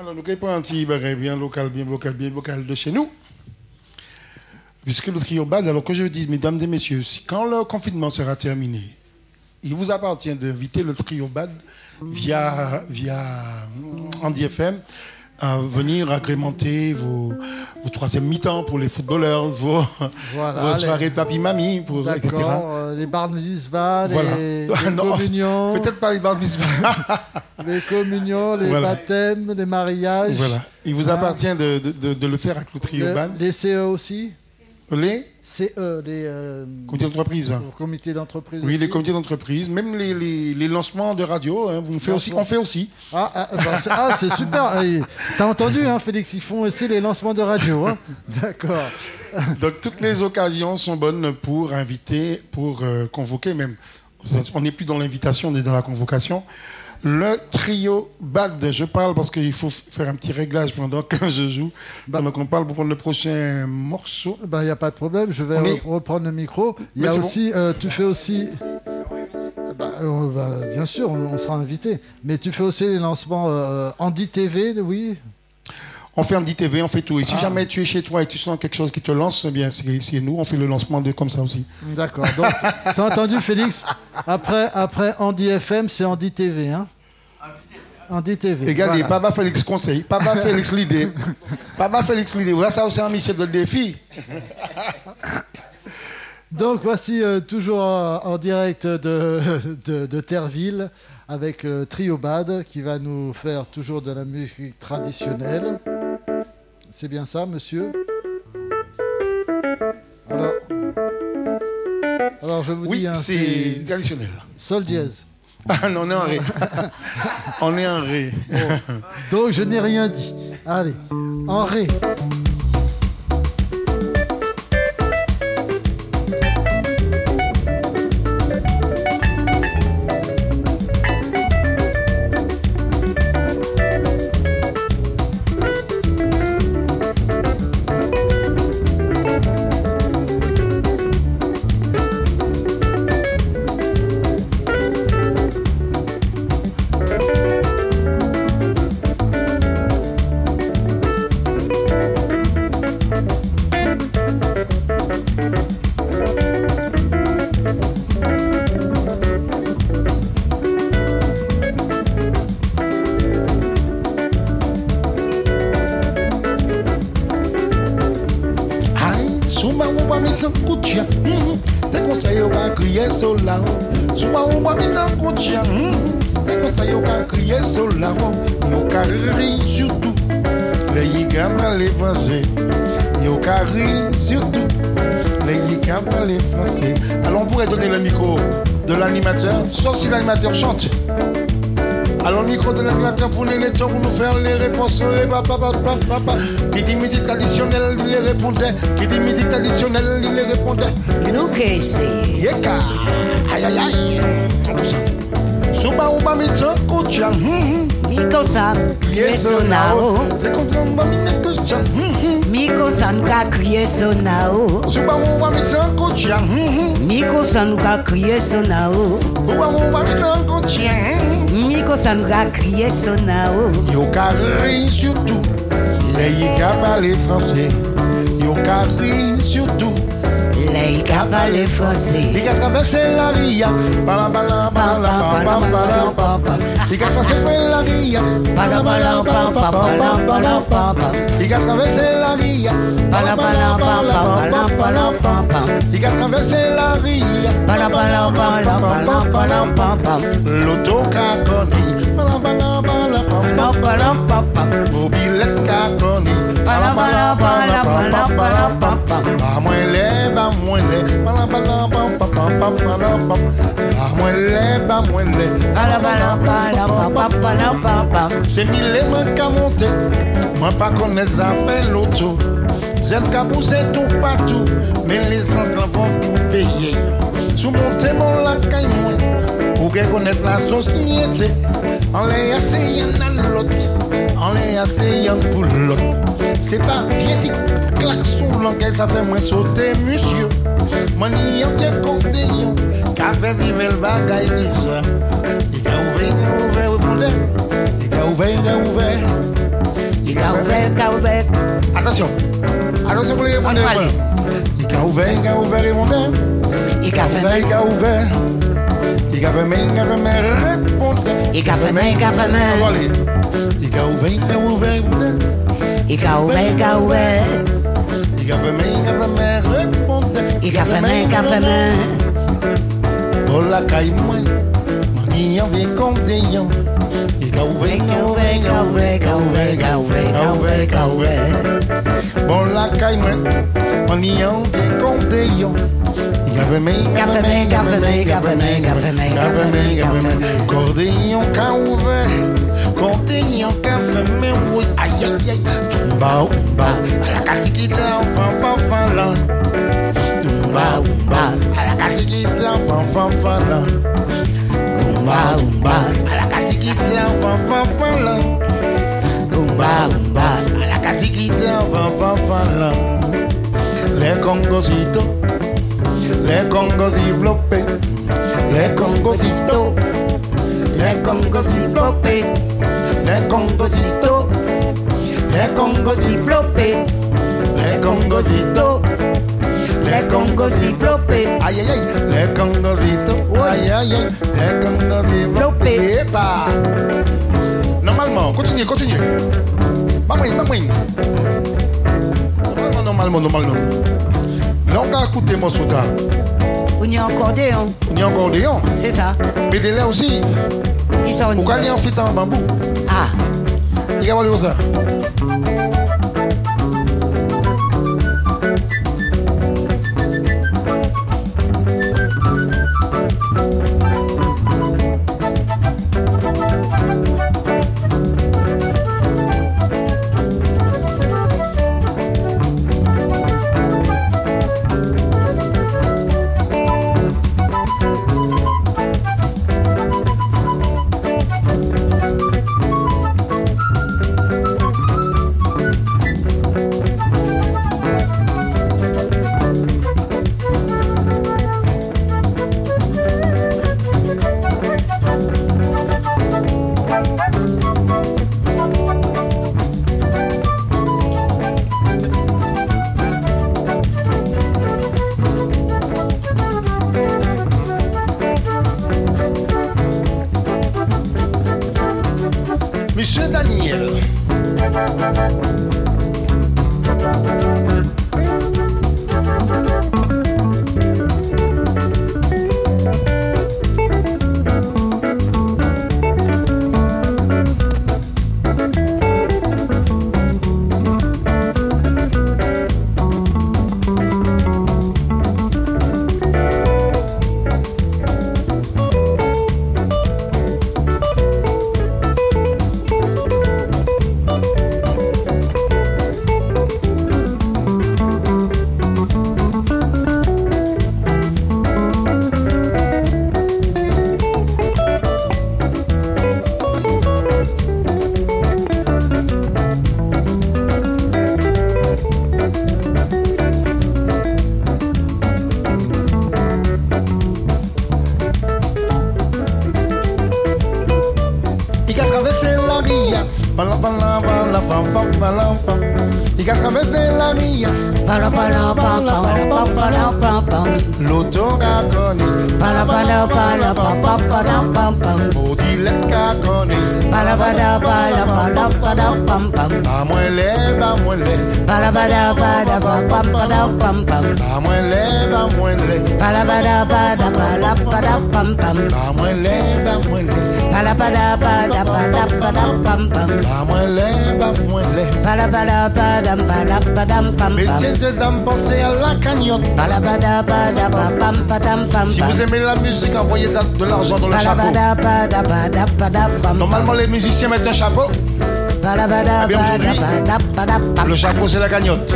Alors nous prendre un petit bagage bien local, bien vocal, bien vocal de chez nous. puisque le trio bad, alors que je dis, mesdames et messieurs, si, quand le confinement sera terminé, il vous appartient d'inviter le trio bad via, via Andy FM à venir agrémenter vos, vos troisième mi-temps pour les footballeurs, vos, Voilà, vos les- soirées papi-mamie, etc. Euh, les mitzvahs, Voilà. les, Ah, les non, communions, Peut-être pas les bar mitzvahs. les communions, les Voilà. baptêmes, les mariages. voilà. Il vous Ah. appartient de, de- de- de le faire le trio Le- les CE aussi Les CE, les euh, comités d'entreprise. hein. comités d'entreprise Oui, aussi. les comités d'entreprise, même les, les- les lancements de radio, hein, on, fait aussi, on fait aussi. Ah, ah, bah, c'est ah, c'est super. T'as entendu, hein, Félix Ils font aussi les lancements de radio. Hein D'accord. Donc toutes les occasions sont bonnes pour inviter, pour euh, convoquer même. On n'est plus dans l'invitation, on est dans la convocation. Le trio BAD, je parle parce qu'il faut faire un petit réglage pendant que je joue. Bah. Donc on parle pour le prochain morceau. Il n'y a pas de problème, je vais est- reprendre le micro. Il y a bon. aussi, euh, tu fais aussi. Bah, euh, bah, bien sûr, on, on sera invité. Mais tu fais aussi les lancements euh, Andy TV, oui? On fait un dit TV, on fait tout. Et si Ah. jamais tu es chez toi et tu sens quelque chose qui te lance, eh bien c'est nous, on fait le lancement de comme ça aussi. D'accord. Donc, t'as entendu, Félix? Après, après Andy FM, c'est Andy TV, hein Andy TV. Regardez, voilà. Papa Félix conseil, Papa Félix l'idée. Papa Félix l'idée. Voilà, ça aussi un mission de défi. Donc voici euh, toujours en, en direct de, de, de Terreville avec euh, Trio Bad qui va nous faire toujours de la musique traditionnelle. C'est bien ça, monsieur Alors, alors je vous Oui, dis, hein, c'est traditionnel. Sol dièse. Ah non, on est en ré. on est en ré. Donc je n'ai rien dit. Allez, en ré. Qui dit musique traditionnelle, il les répondait. Qui dit musique traditionnelle, il les répondait. Qui Nou ke se Yeka. Aïe, aïe, aïe. Souba ou ba mi tan koutia. Mi kosa kriye sonao C'est comme ça, ou ba mi tan koutia. Mi kosa nou ka kriye sonao Souba ou ba mi tan koutia. Mi kosa nou ka kriye sonao Souba ou ba mi tan koutia. Mi kosa nou ka kriye sonao Yo ka ri Les yika parler français. Yo ka ri surtout. Le yi ka pale franse Il a traversé la ria, bala bala bala bala bala bala. Il a traversé la ria, bala bala bala bala bala bala. Il a traversé la ria, bala bala bala bala bala bala. Il a traversé la ria, Bala bala bala bala bala bala l'auto bala bala bala bala bala bala C'est mille man ka monte Moi pas connaître ça fait l'auto J'aime qu'à pousser tout partout Mais les enfants vont tout payer Sous mon la caille Pour que connaître la société On les essayant dans l'autre Pour l'autre C'est pas klaxon ça fait moins sauter monsieur compte yon Qu'a fait vivre le bagaille qui ça Il a ouvert, il a ouvert au fond il a ouvert, il a ouvert. Il a ouvert, il a ouvert. Attention. Attention pour les répondre. aller. Il a ouvert, il a ouvert et mon âme. Il a fait main. Il a ouvert. Il a fait main, il a fait main. Répondre. Il a fait main, il a fait main. Allez. Il a ouvert, il a ouvert et mon âme. Il a ouvert, il a ouvert. Il a fait main, il a fait main. Répondre. Il a fait main, il a fait main. Pour la caille, moi. Mani en vient compter, yon. Il a ouvert, il a ouvert, il a ouvert, il a ouvert, il a ouvert, il a ouvert, il a ouvert. Bon la caille, moi. Mani en vient compter, yon. Il a fait main, il a fait main, il a a a a a oui. Aïe, aïe, aïe. Tumba, umba. À la catiquita, enfin, là. Tumba, umba. À la catiquita, enfin, enfin, là. Umba. À la catiquita, enfin, enfin, là. Umba. À la catiquita, enfin, là. Les congositos, les congosis flopés, les congositos, les flopés, les congositos, les congosis flopés, les congositos, les congosis flopés. Aïe aïe aïe, les congositos, aïe aïe aïe, les congosis flopés. Epa. Normalement, continue, continue. Pas moins, pas moins. Normalement, normalement, normalement. Là, on va écouter mon soutien. On y a encore des. Il y a encore des gens. C'est ça. Mais des là aussi. Qui sont Pour gagner en fit en bambou. Ah, Il y L'autoga connu Maudilette qu'a connu Pas moins les, pas moins les Pala pala pala pa pa pa pa pa Pas moins les, pas moins les. Pala pala pala pala pa pa pa Pas moins les, pas moins les. Pala pala pala pala pa pa pa Pas moins les, pas moins les. Pala pala pala pala pa pa Messieurs et dames, pensez à la cagnotte. Si vous aimez la musique, envoyez de l'argent dans le chapeau. Normalement, les musiciens mettent un chapeau. Eh Le chapeau, c'est la cagnotte.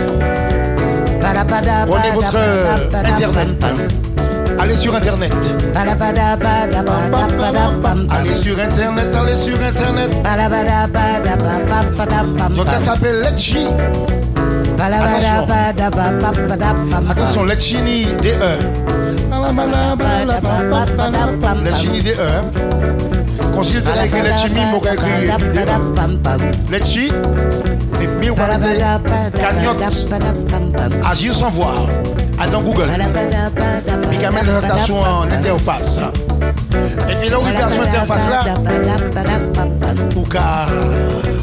Prenez votre euh, Internet. Allez sur Internet. Allez sur Internet, allez sur Internet. Donc, elle s'appelle Letchi. Attention. Attention, Letchini DE. Letchini DE. Consider avec les chimi, mon gars, écrit Les chi, et on mettre cagnotte, agir sans voir, à dans Google. Et puis quand même en interface. Et puis là, où il version interface là, ou car, ou.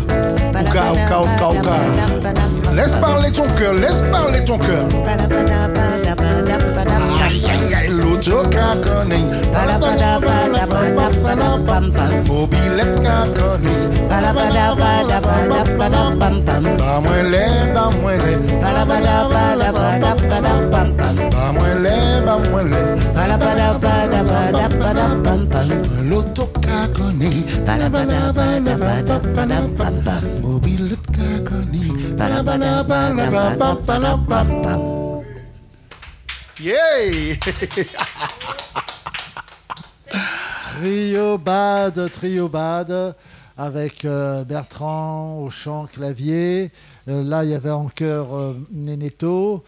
Laisse parler ton cœur, laisse parler ton cœur. Aïe, aïe, aïe, l'auto cacone. Mobilette cacone. Ba moins lait, ba moins lait. Yay! Trio Bad, Trio Bad, avec euh, Bertrand au chant clavier. Euh, là, il y avait en chœur euh, Neneto.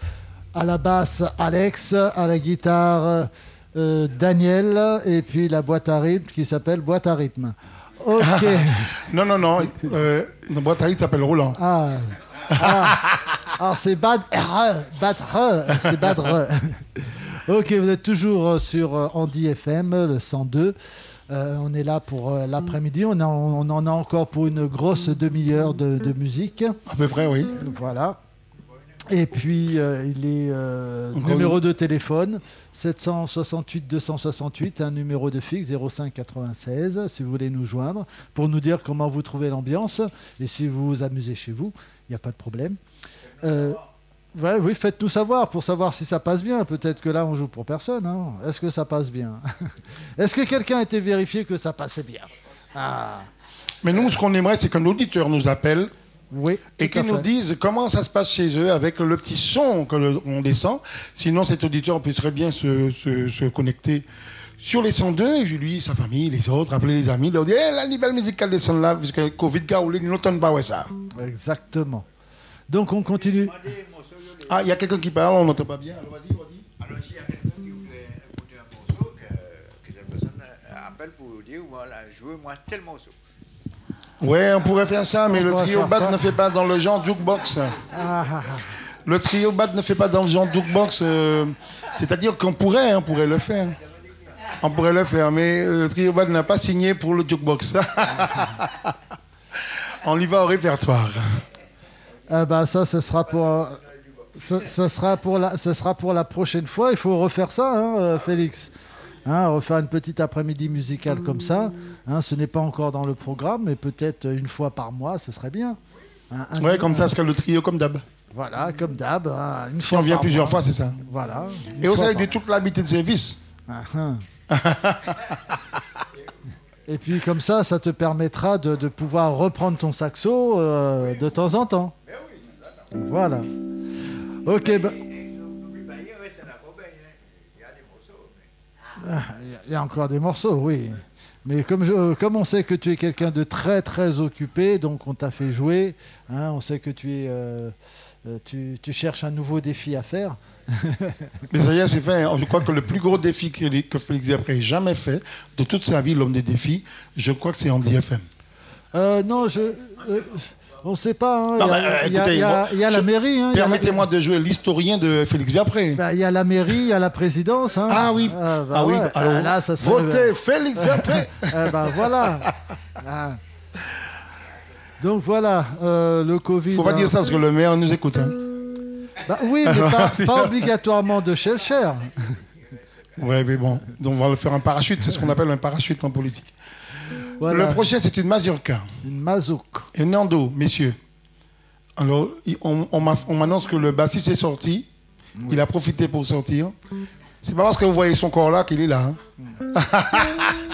À la basse, Alex. À la guitare, euh, Daniel. Et puis la boîte à rythme qui s'appelle Boîte à rythme. Ok. Non, non, non. Euh, notre boîte à rythme s'appelle Roland. Ah. Alors c'est Bad R, Bad R, c'est Bad R. ok, vous êtes toujours euh, sur euh, Andy FM, le 102. Euh, on est là pour euh, l'après-midi. On, en a encore pour une grosse demi-heure de, de musique. À peu près, oui. Voilà. Et puis, euh, il est euh, numéro de téléphone 768 268, un numéro de fixe 05 96, si vous voulez nous joindre, pour nous dire comment vous trouvez l'ambiance et si vous vous amusez chez vous, il n'y a pas de problème. Euh, ouais, oui, faites-nous savoir pour savoir si ça passe bien. Peut-être que là, on joue pour personne. hein. Est-ce que ça passe bien? Est-ce que quelqu'un a été vérifié que ça passait bien? Ah, Mais nous, ce qu'on aimerait, c'est qu'un auditeur nous appelle oui. et qu'ils nous disent comment ça se passe chez eux avec le petit son que le- on descend. Sinon, cet auditeur peut très bien se, se- se connecter sur les 102 et lui, sa famille, les autres, appeler les amis, leur dire Eh, la nouvelle musicale descend là, parce que Covid, gars, ils n'entendent pas ouais, ça. Exactement. Donc, on continue. Ah, il y a quelqu'un qui parle, on n'entend pas bien. Alors, vas-y, vas-y. Alors, s'il y a quelqu'un qui voudrait écouter un morceau, que, que cette personne euh, appelle pour dire voilà, jouez-moi tel morceau. Ouais, on pourrait faire ça, mais On le pourrait trio faire bat ça. ne fait pas dans le genre jukebox. Ah, ah, ah. Le trio bat ne fait pas dans le genre jukebox. euh, C'est-à-dire qu'on pourrait, hein, on pourrait le faire. On pourrait le faire, mais euh, le trio bat n'a pas signé pour le jukebox. on y va au répertoire. Ah bah ça, ce sera pour, euh, ce, ce sera pour la, ce sera pour la prochaine fois. Il faut refaire ça, hein, euh, Félix. Hein, refaire une petite après-midi musicale comme ça. Hein, ce n'est pas encore dans le programme, mais peut-être une fois par mois, ce serait bien. Hein, un- Ouais, comme ça, ce serait le trio comme d'hab. Voilà, comme d'hab. une Si fois on vient par plusieurs mois. fois, c'est ça. Voilà. Et vous par de toute l'habitude de service. Ah. Et puis comme ça, ça te permettra de, pouvoir reprendre ton saxo euh, de temps en temps. Voilà. Ok, bah, Ah, il y a encore des morceaux, oui. Mais comme, je- comme on sait que tu es quelqu'un de très très occupé, donc on t'a fait jouer, hein, on sait que tu, es, euh, tu, tu cherches un nouveau défi à faire. Mais ça y est, c'est fait. Je crois que le plus gros défi que, que Félix Après ait jamais fait, de toute sa vie, l'homme des défis, je crois que c'est Andy FM. Euh, non, je, euh, on ne sait pas. hein. Il y a- euh, la mairie. hein, Permettez-moi de jouer l'historien de Félix Viapré. bah, Il y a la mairie, il y a la présidence. hein. Ah oui, Ah, bah ah oui. ouais. Alors, Ah, là, ça serait- votez Félix Viapré. Eh ben voilà. Ah. Donc voilà, euh, le Covid. Faut pas hein. dire ça parce que le maire nous écoute. hein. Bah oui, mais pas, pas obligatoirement de Shellcher. Ouais, mais bon, donc on va le faire un parachute, c'est ce qu'on appelle un parachute en politique. Voilà, Le prochain, c'est une mazurka. une mazouk. Et Nando, messieurs. Alors, on, on m'annonce que le bassiste est sorti. Il a profité pour sortir. C'est pas parce que vous voyez son corps là qu'il est là. hein.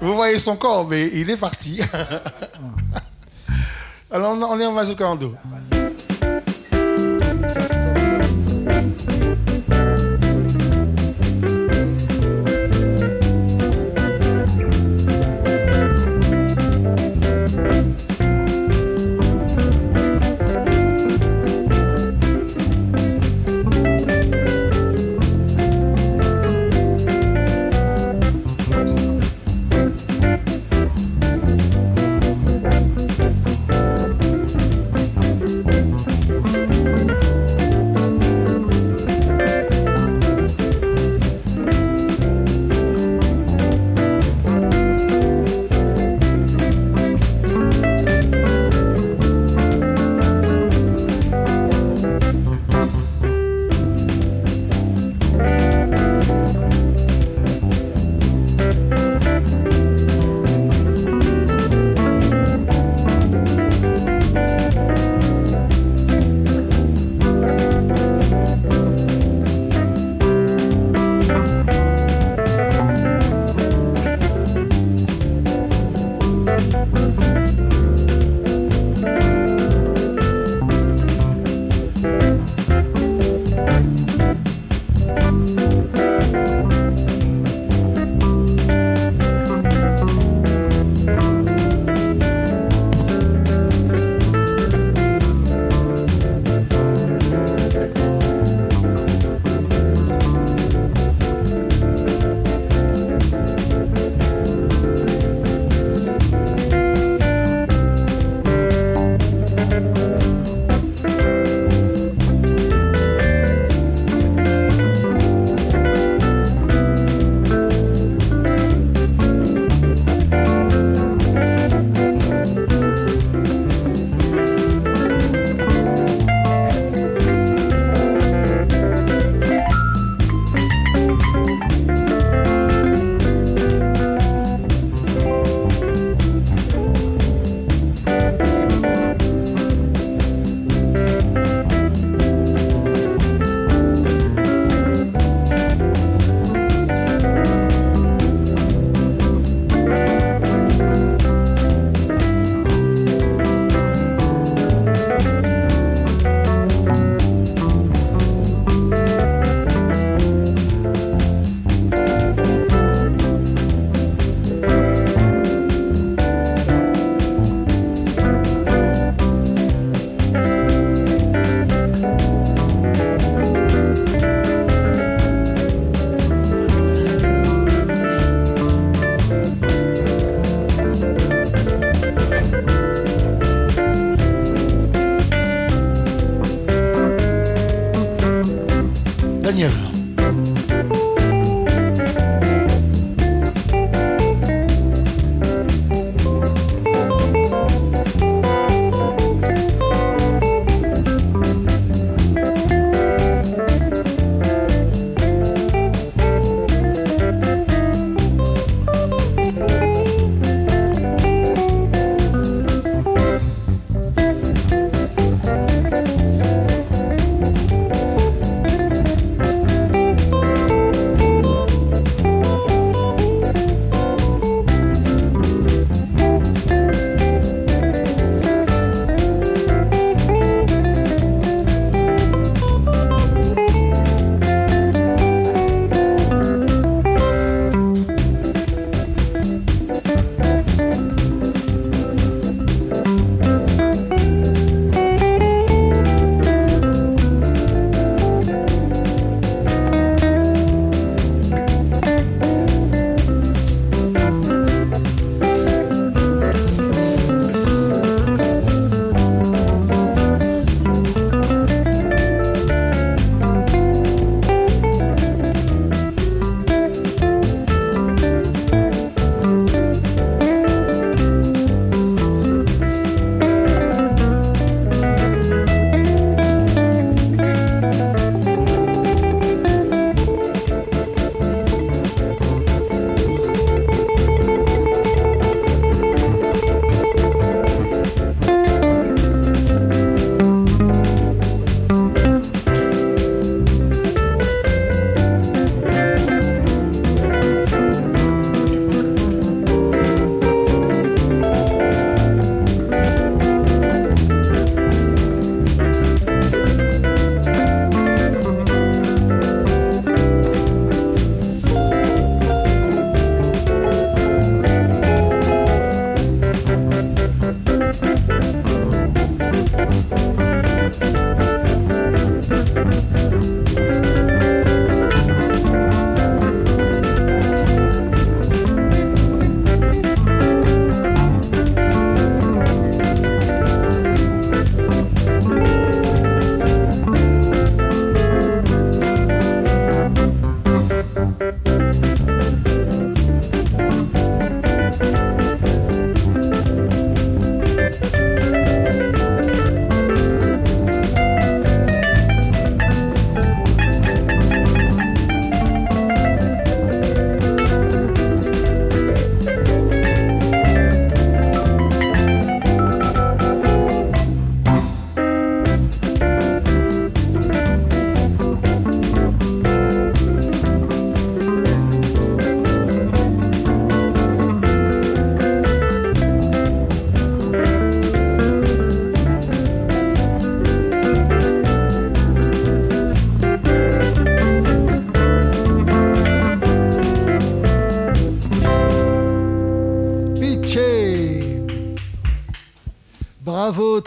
Vous voyez son corps, mais il est parti. Alors on est en vaso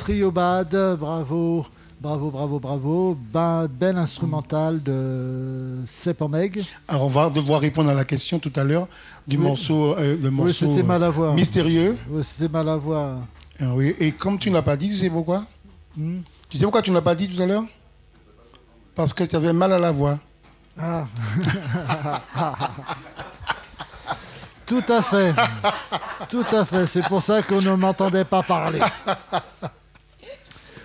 Bravo Trio Bad, bravo, bravo, bravo, bravo. Ben, bel instrumental de Sepameg. Alors on va devoir répondre à la question tout à l'heure du Oui. morceau, euh, le Oui, morceau c'était mal à voir. mystérieux. C'était mal à voir. Ah oui. Et comme tu ne l'as pas dit, tu sais pourquoi Hmm. Tu sais pourquoi tu ne l'as pas dit tout à l'heure Parce que tu avais mal à la voix. Ah. Tout à fait. Tout à fait. C'est pour ça qu'on ne m'entendait pas parler.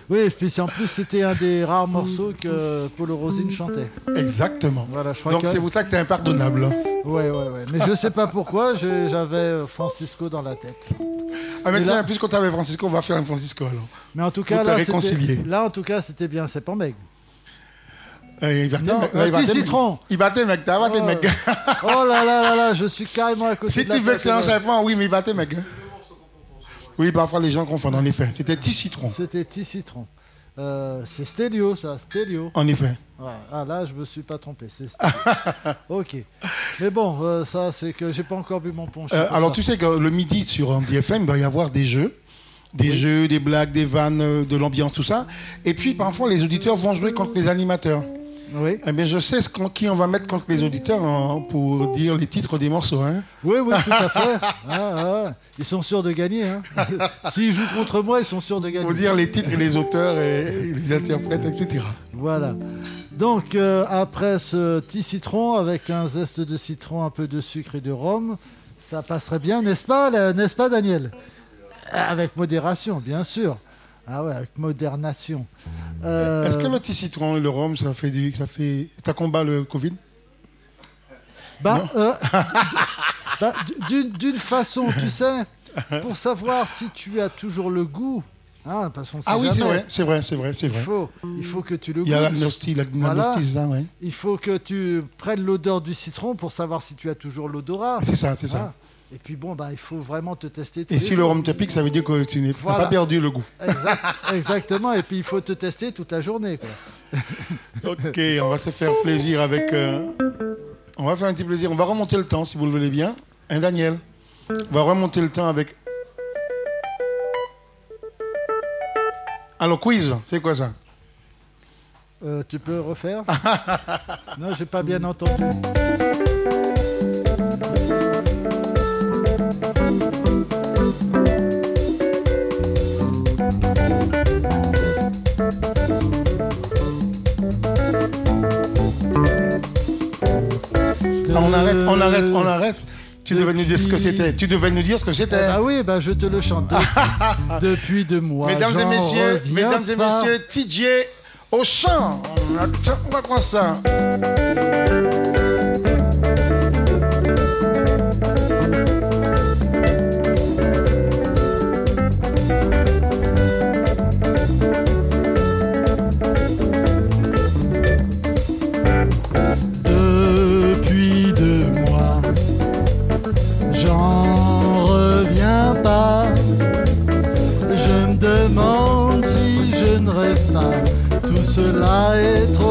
Oui, puis en plus, c'était un des rares morceaux que Paul Rosine chantait. Exactement. Voilà, je crois Donc que- c'est pour ça que tu es impardonnable. Ouais, ouais, ouais. Mais je sais pas pourquoi, j'avais euh, Francisco dans la tête. Ah mais tiens, là- puisqu'on t'avait Francisco, on va faire un Francisco alors. Mais en tout cas, là, là, en tout cas, c'était bien. C'est pas mec. Euh, il Non, t'aimer. citron. Il va t'aimer, mec. T'as Oh. mec. Oh là là là là, je suis carrément à côté Si de la tu veux que c'est un là. serpent, oui, mais il va t'aimer, mec. Oui, parfois les gens confondent, en effet. C'était petit citron, C'était petit citron. Euh, c'est Stelio, ça, Stelio. en effet. Ah là, je me suis pas trompé. C'est ok. Mais bon, euh, ça, c'est que j'ai pas encore bu mon punch. Euh, alors ça. tu sais que le midi sur Andy FM, il va y avoir des jeux. Des jeux, des blagues, des vannes, de l'ambiance, tout ça. Et puis parfois les auditeurs vont jouer contre les animateurs. Oui, Eh bien, je sais ce qui on va mettre contre les auditeurs hein, pour dire les titres des morceaux. Hein. oui, oui, tout à fait. Ah, ah, Ils sont sûrs de gagner. Hein. S'ils jouent contre moi, ils sont sûrs de gagner. Pour dire les titres et les auteurs et les interprètes, etc. Voilà. Donc, euh, après ce petit citron avec un zeste de citron, un peu de sucre et de rhum, ça passerait bien, n'est-ce pas, n'est-ce pas, Daniel? Avec modération, bien sûr. Ah ouais, avec modération. Euh, Est-ce que le petit citron et le rhum, ça fait du, ça fait, ça combat le Covid? Bah, euh, bah, d'une, façon, tu sais, pour savoir si tu as toujours le goût. Hein, parce sait Ah oui, c'est vrai, c'est vrai, c'est vrai, c'est Il faut, il faut que tu le Il y a la goûtes. nostie, la, la Voilà. ouais. Il faut que tu prennes l'odeur du citron pour savoir si tu as toujours l'odorat. C'est ça, c'est ça. Ah. Et puis bon, bah, il faut vraiment te tester. tous Et les si le rhum te pique, ça veut dire que tu n'as Voilà. pas perdu le goût. Exact- exactement. Et puis il faut te tester toute la journée. Quoi. Ok, on va se faire plaisir avec. euh, on va faire un petit plaisir. On va remonter le temps, si vous le voulez bien. Hein, Daniel? On va remonter le temps avec. Alors, quiz, c'est quoi ça? Euh, tu peux refaire? Non, j'ai pas bien entendu. On arrête, on arrête, on arrête. Tu devais nous dire ce que c'était. Tu devais nous dire ce que c'était. Ah oui, bah, je te le chante. Depuis deux mois. mesdames et messieurs, mesdames et messieurs, TJ au chant. On va croire ça. Cela est trop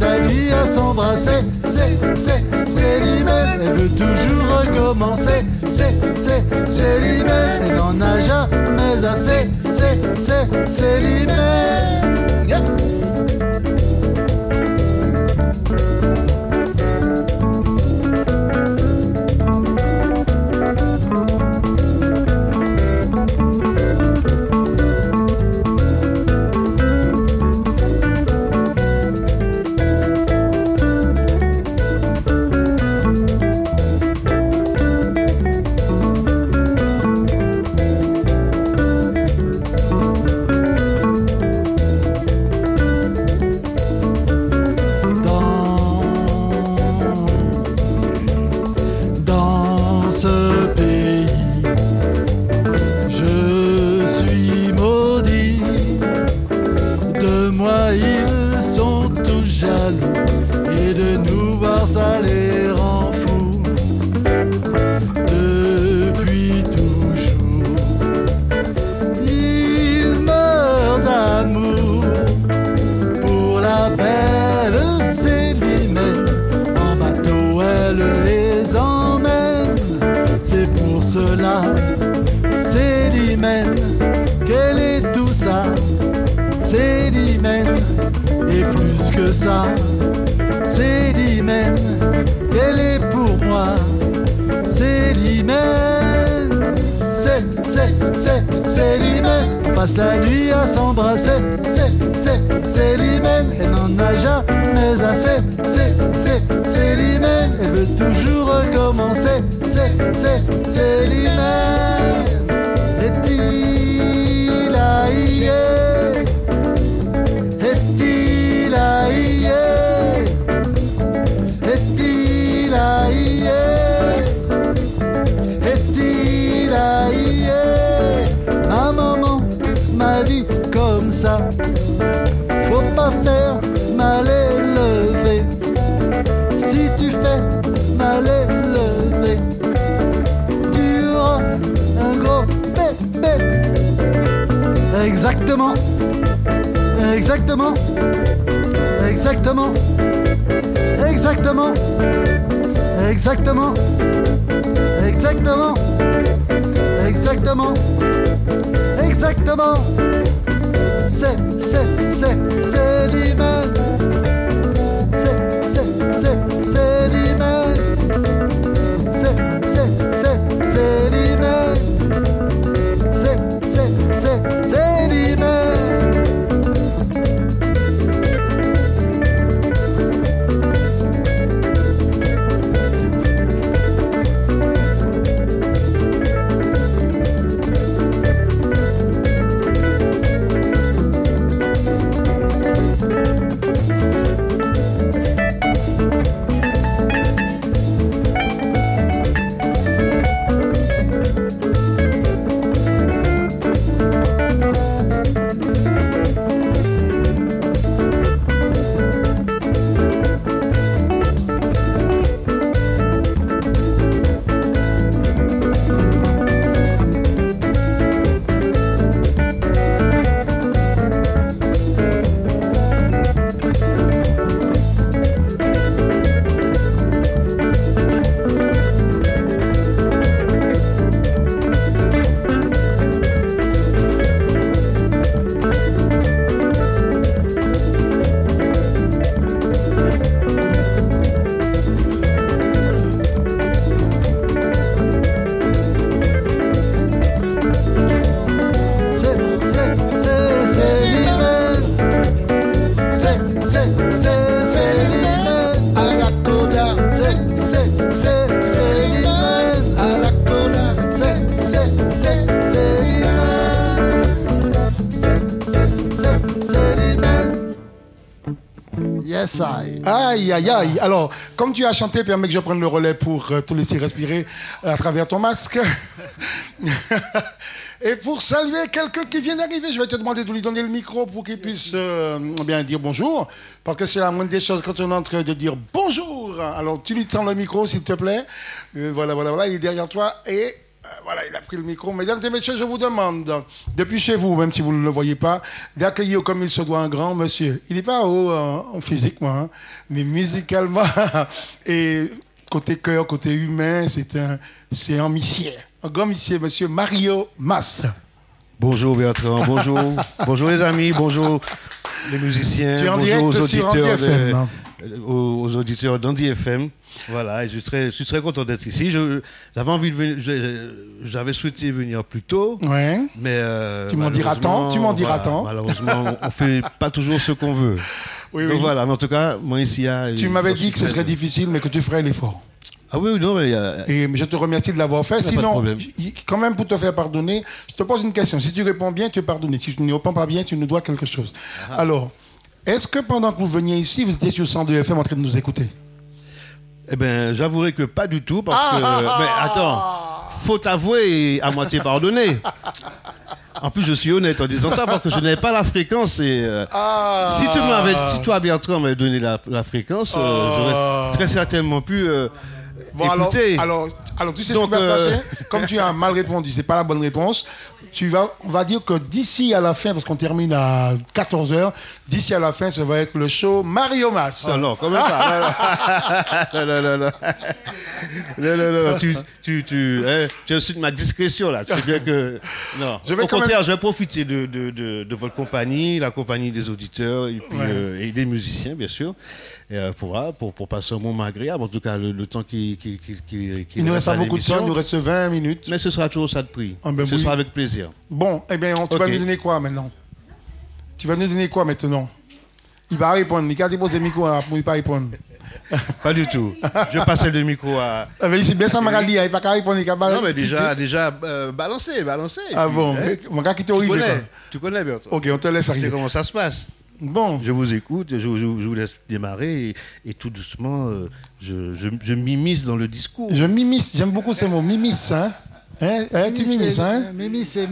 passe la nuit à s'embrasser. C'est, c'est, c'est l'hymen. Elle veut toujours recommencer. C'est, c'est, c'est l'hymen. Elle n'en a jamais assez. C'est, c'est, c'est l'hymen. À Exactement. Exactement. Exactement. Exactement. Exactement. Exactement. Exactement. C'est, c'est, c'est, c'est l'image. Aïe, aïe, aïe. Alors, comme tu as chanté, permets que je prenne le relais pour euh, te laisser respirer à travers ton masque. Et pour saluer quelqu'un qui vient d'arriver, je vais te demander de lui donner le micro pour qu'il puisse euh, bien dire bonjour. Parce que c'est la moindre des choses quand on est en train de dire bonjour. Alors, tu lui tends le micro, s'il te plaît. Euh, voilà, voilà, voilà. Il est derrière toi et voilà, il a pris le micro. Mesdames et messieurs, je vous demande, depuis chez vous, même si vous ne le voyez pas, d'accueillir comme il se doit un grand monsieur. Il n'est pas haut euh, en physiquement, hein, mais musicalement et côté cœur, côté humain, c'est un, c'est un monsieur. Un grand monsieur, monsieur Mario Mas. Bonjour Bertrand, bonjour. bonjour les amis, bonjour les musiciens, Tu es en bonjour aux auditeurs, FM, hein. aux, aux auditeurs d'Andy FM. Voilà, et je suis très, je suis très content d'être ici. J'avais envie de j'avais souhaité venir plus tôt, Ouais. mais euh, Tu m'en diras tant, tu m'en diras voilà, tant. Malheureusement, on fait pas toujours ce qu'on veut. Oui, Donc oui. voilà, mais en tout cas, moi ici, Tu m'avais dit que ce serait difficile, mais que tu ferais l'effort. Ah oui, oui, non, mais a- Et je te remercie de l'avoir fait. Sinon, quand même pour te faire pardonner, je te pose une question. Si tu réponds bien, tu es pardonné. Si tu ne réponds pas bien, tu nous dois quelque chose. Ah. Alors, est-ce que pendant que vous veniez ici, vous étiez sur 102 FM en train de nous écouter? Eh bien, j'avouerai que pas du tout, parce Ah, que. mais attends, faut avouer et à moitié pardonner. En plus, je suis honnête en disant ça, parce que je n'avais pas la fréquence. Et, euh, Ah. Si tu m'avais, si toi, Bertrand, m'avais donné la, la fréquence, euh, Ah. j'aurais très certainement pu euh, Bon, alors, écouter. alors, alors, tu sais Donc, ce qui va se euh, passer? Comme tu as mal répondu, c'est pas la bonne réponse. Tu vas, on va dire que d'ici à la fin, parce qu'on termine à 14h, d'ici à la fin, ça va être le show Mario Mas. Ah non, quand même pas. Non, non, non, non. Non, non, non, non, Tu, tu, tu, hein, tu insultes ma discrétion là. Tu sais bien que. Non. Je vais Au contraire, même- je vais profiter de, de, de, de votre compagnie, la compagnie des auditeurs et, puis, Ouais. euh, et des musiciens, bien sûr, et, euh, pour, pour, pour passer un moment agréable. En tout cas, le, le temps qui, qui, qui, qui, qui Il nous reste pas beaucoup de temps, il nous reste 20 minutes. Mais ce sera toujours ça de prix. Ah ben ce oui. sera avec plaisir. Bon, eh bien, on- tu vas nous donner quoi maintenant? Tu vas nous donner quoi maintenant? Il va répondre. Il a déposé le micro, hein, il ne pas répondre. Pas du tout. Je passer le micro à. Ah, mais ici, bien ça, Magali, il va pas répondre. il va pas- Non, mais déjà, déjà euh, balancé, balancé. Ah bon, hein, mon gars qui t'est tu connais, tu connais, Bertrand. Ok, on te laisse Tu sais arriver. comment ça se passe. Bon, Je vous écoute, je, je- je vous laisse démarrer et, et tout doucement, euh, je, je, m'immisce dans le discours. je m'immisce, j'aime beaucoup ce mot, m'immisce, hein Hein, hein, Tu m'immisces, hein c'est Mimi, c'est.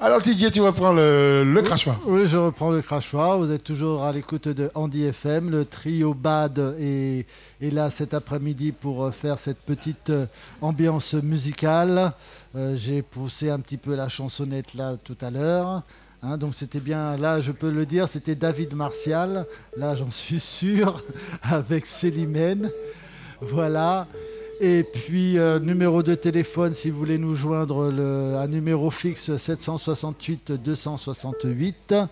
Alors Didier, tu reprends le, le crachoir. Oui, je reprends le crachoir. Vous êtes toujours à l'écoute de Andy FM. Le trio Bad est, est là cet après-midi pour euh, faire cette petite euh, ambiance musicale. Euh, J'ai poussé un petit peu la chansonnette là tout à l'heure. Hein, donc c'était bien, là je peux le dire, c'était David Martial, là j'en suis sûr, avec Célimène. Voilà. Et puis, euh, numéro de téléphone, si vous voulez nous joindre, un numéro fixe 768-268.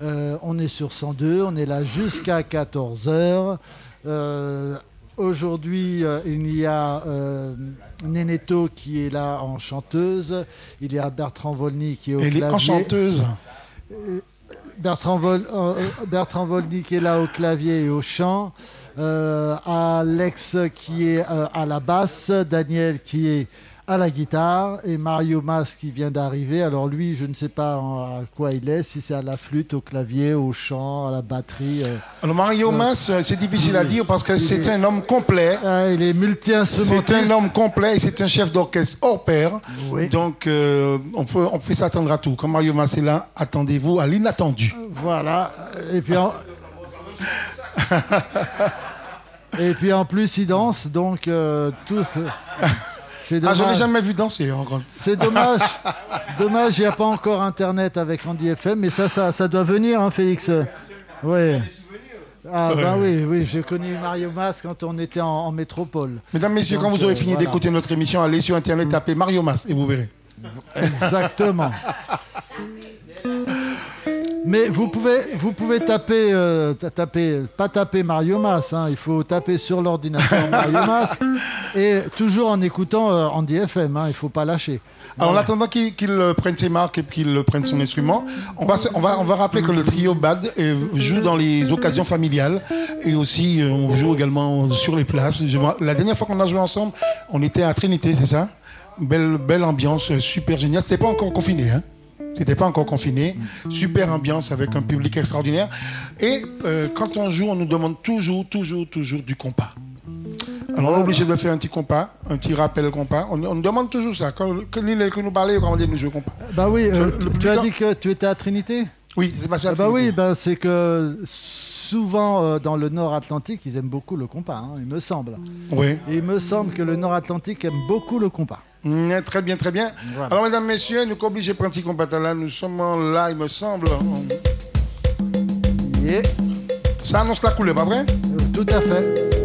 Euh, on est sur 102, on est là jusqu'à 14h. Euh, Aujourd'hui, euh, il y a euh, Neneto qui est là en chanteuse. Il y a Bertrand Volny qui est au Elle est clavier. enchanteuse. Bertrand, Vol- euh, Bertrand Volny qui est là au clavier et au chant. Euh, Alex qui est euh, à la basse. Daniel qui est à la guitare. Et Mario Mas qui vient d'arriver. Alors lui, je ne sais pas à quoi il est. Si c'est à la flûte, au clavier, au chant, à la batterie. euh. Alors Mario Mas, euh, c'est difficile à dire parce que c'est un homme complet. Ah, il est C'est multi-instrumentiste. un homme complet et c'est un chef d'orchestre hors pair. Oui. Donc, euh, on peut, on peut s'attendre à tout. Comme Mario Mas est là, attendez-vous à l'inattendu. Voilà. Et puis en... Et puis en plus, il danse, donc euh, tous. C'est Ah, j'en ai dommage. jamais vu danser. C'est dommage. dommage, il n'y a pas encore Internet avec Andy FM, mais ça, ça, ça doit venir, hein, Félix. Oui. Ah ben oui, oui, j'ai connu Mario Mas quand on était en, en métropole. Mesdames, Messieurs, Donc, quand vous aurez euh, fini voilà. d'écouter notre émission, allez sur Internet, tapez Mario Mas et vous verrez. Exactement. Mais vous pouvez, vous pouvez taper, euh, ta- taper, pas taper Mario Mas, hein, il faut taper sur l'ordinateur Mario Mas. Et toujours en écoutant euh, Andy FM, hein, il faut pas lâcher. Alors, en attendant qu'il prenne ses marques et qu'il prenne son instrument, on va, se- on, va, on va rappeler que le trio Bad euh, joue dans les occasions familiales. Et aussi euh, on joue également sur les places. Je la dernière fois qu'on a joué ensemble, on était à Trinité, c'est ça? Belle, belle ambiance, super génial. C'était pas encore confiné, hein? C'était pas encore confiné. Super ambiance avec un public extraordinaire. Et euh, quand on joue, on nous demande toujours, toujours, toujours du compas. Alors on est obligé de faire un petit compas, un petit rappel compas. On, on nous demande toujours ça. Quand, l'île que nous parlez, comment dire, nous jouons compas. Bah oui, euh, Le- le tu as dit que tu étais à Trinité Oui, c'est passé à Ah bah Trinité. oui, bah c'est que souvent euh, dans le Nord Atlantique, ils aiment beaucoup le compas, hein, il me semble. Oui. Et il me semble que le Nord Atlantique aime beaucoup le compas. Mm, très bien, très bien. Voilà. Alors, mesdames, messieurs, nous obligés compas là. Nous sommes là, il me semble. Yeah, Ça annonce la couleur, pas vrai? Euh, tout à fait.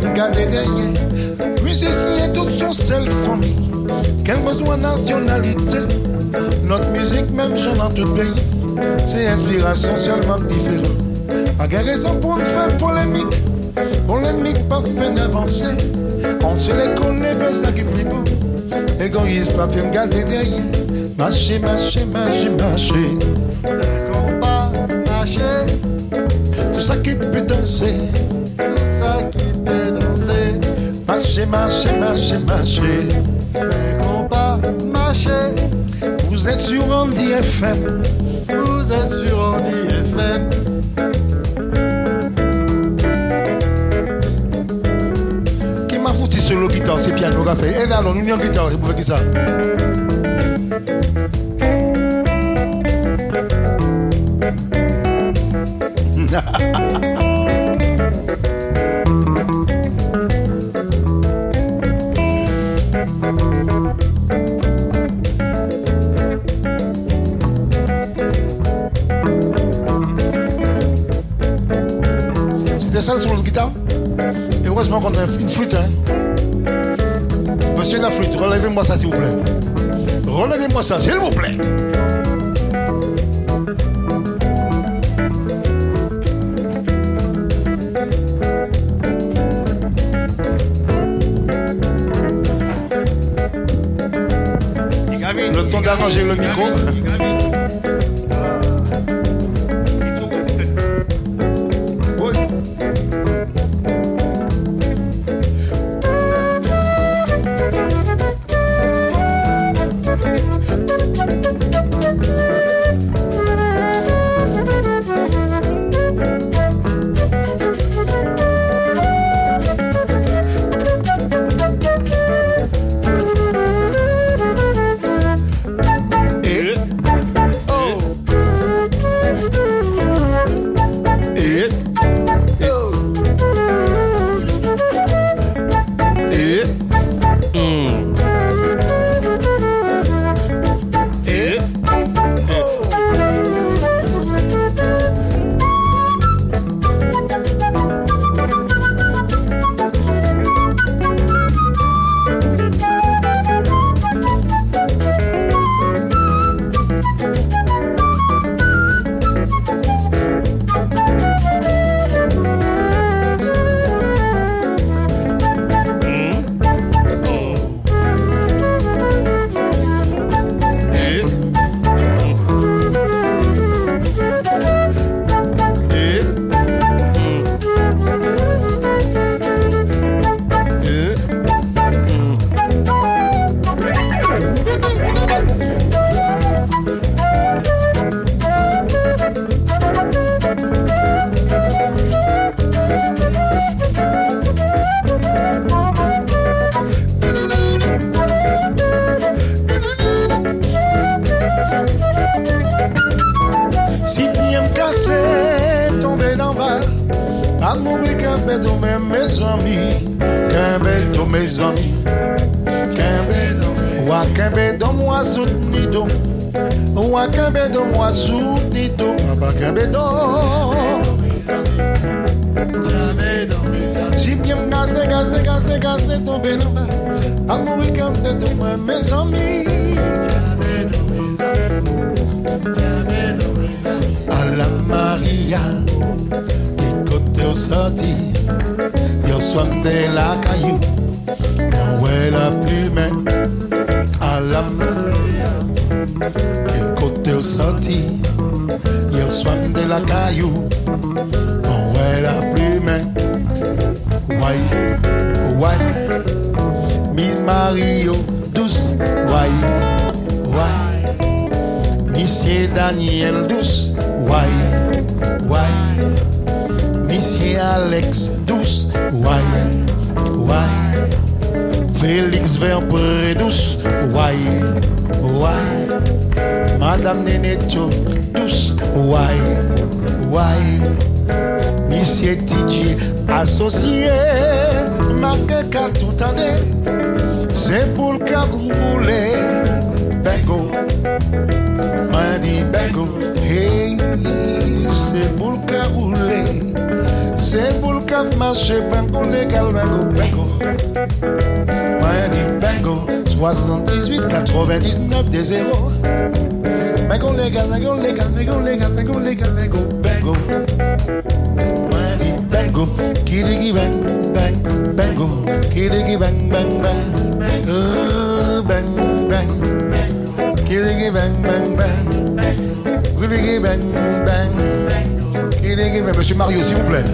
Pas. Musiciens tous sont seule famille, quelle que soit nationalité. Notre musique, même j'en dans tout pays, c'est inspiration seulement différente. Pas de raison pour une fin polémique, polémique pas fin d'avancer. On se les connaît, mais ça qui plie beau. Égoïste, pas fait me garder derrière. Marcher, marcher, marcher, marcher. Compas, marché, Tout ça qui peut danser. Marcher, marcher, marcher, marcher. Les compas, marché, Vous êtes sur Andy FM. vous êtes sur Andy FM. Qui m'a foutu sur le guitare, c'est piano fait. Et là, alors, nous, nous, guitare, c'est pour faire qui ça heureusement qu'on a une flûte, hein Monsieur la flûte, relevez-moi ça s'il vous plaît. Relevez-moi ça, s'il vous plaît. Le temps d'arranger le micro. Cassé, cassé, cassé, tombé dans bas, à mourir qu'un bête de mes amis, à la Maria, qui côté au sorti, soin de la caillou, ouais la plume, à la Maria, qui côté au sorti, yo soin de la caillou, ouais la plume, ouais, ouais, mi Mario douce, ouais, ouais. Monsieur Daniel Douce, ouais, ouais. Monsieur Alex Douce, ouais, ouais. Félix Verbré Douce, ouais, ouais. Madame Neneto Douce, ouais, ouais. Monsieur Tidji associé, marqué qu'à tout année. C'est pour le cas rouler, Bengo. M'a dit hey, c'est pour le cas. C'est pour le cas marcher, Bengo, légal, Bengo. M'a dit Bengo, 78, 99, des zéros. Lego, Lego, Lego, Lego, Lego, Lego, Lego, Lego, Lego, Bango. Bango, Kidigi Bang, Bang, Bango, Kidigi Bang, Bang, Bang, Bang, Bang, Kidigi Bang, Bang, Bang, Kidigi Bang, Bang, Kidigi Bang, Monsieur Mario, s'il vous plaît.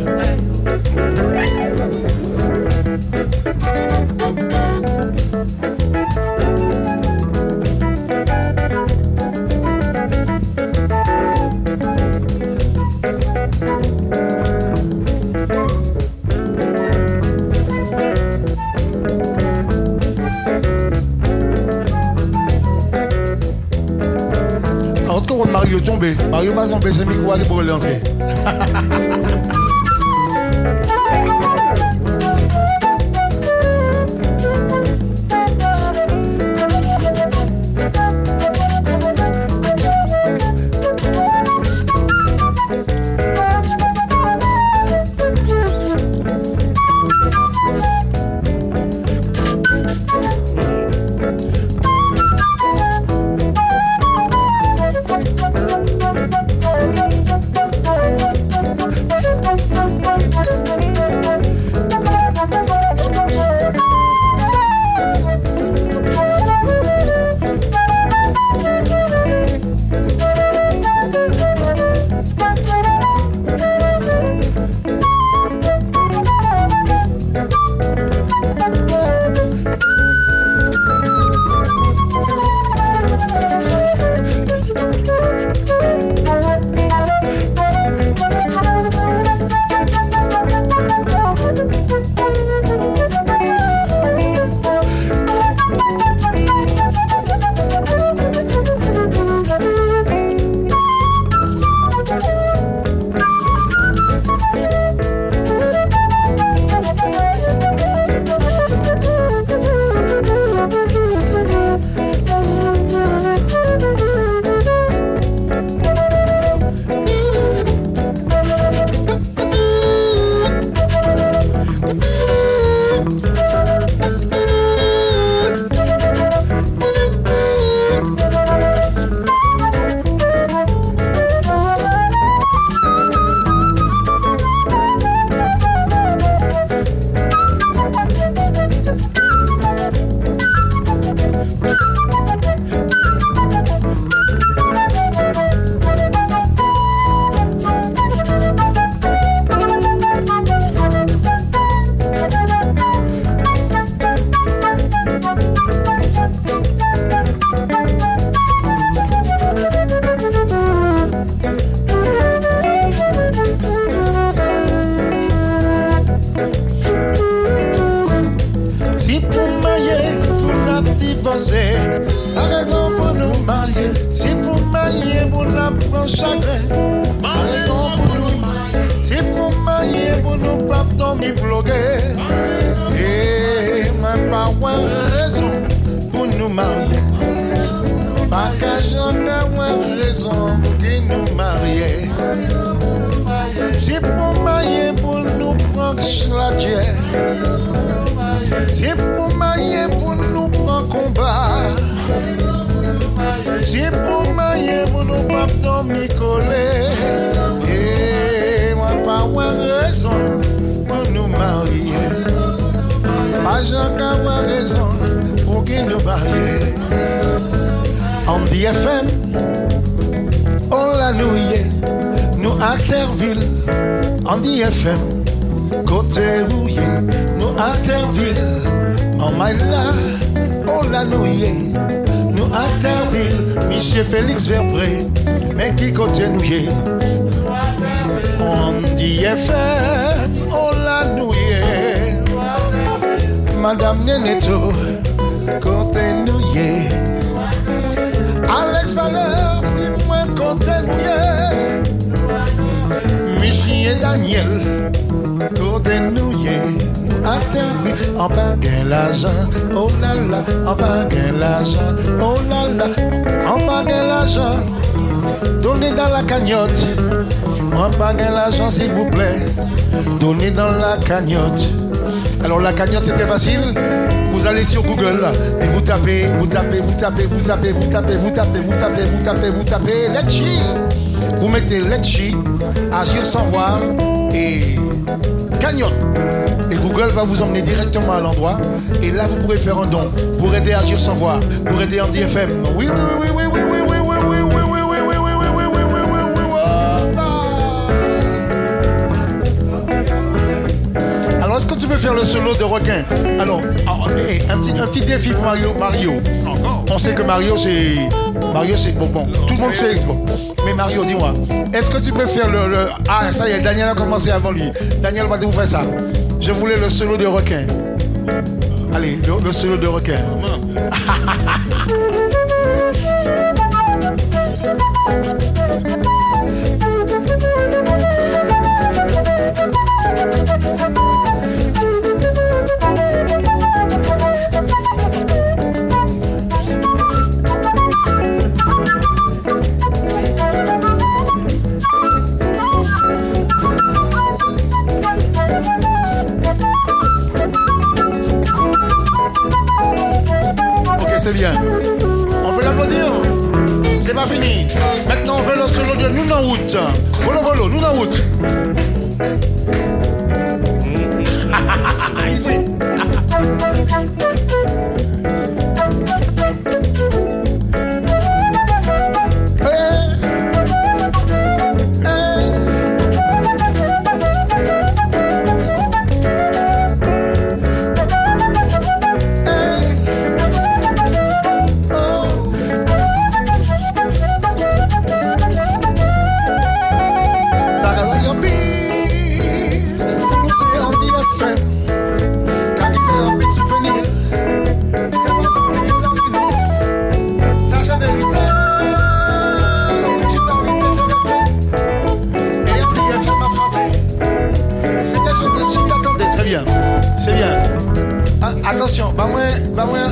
Tombé. Mario va tomber, c'est micro pour Vous tapez, vous tapez, vous tapez, vous tapez, vous tapez, vous tapez, Letchi. Vous mettez Letchi, agir sans voir et cagnotte. Et Google va vous emmener directement à l'endroit. Et là, vous pourrez faire un don pour aider à agir sans voir, pour aider Andy FM. Oui, oui, oui, oui, oui, oui. oui. Faire le solo de requin Alors, eh, un, petit, un petit défi pour Mario. Mario. On sait que Mario, c'est. Mario, c'est. Bon, bon, tout le monde sait. Bon. Mais Mario, dis-moi, est-ce que tu peux faire le, le- Ah, ça y est, Daniel a commencé avant lui. Daniel va vous faire ça. Je voulais le solo de requin. Allez, le, le solo de requin. On peut l'applaudir C'est pas fini. Maintenant, on fait le solo de Nous en. Volo, volo, nous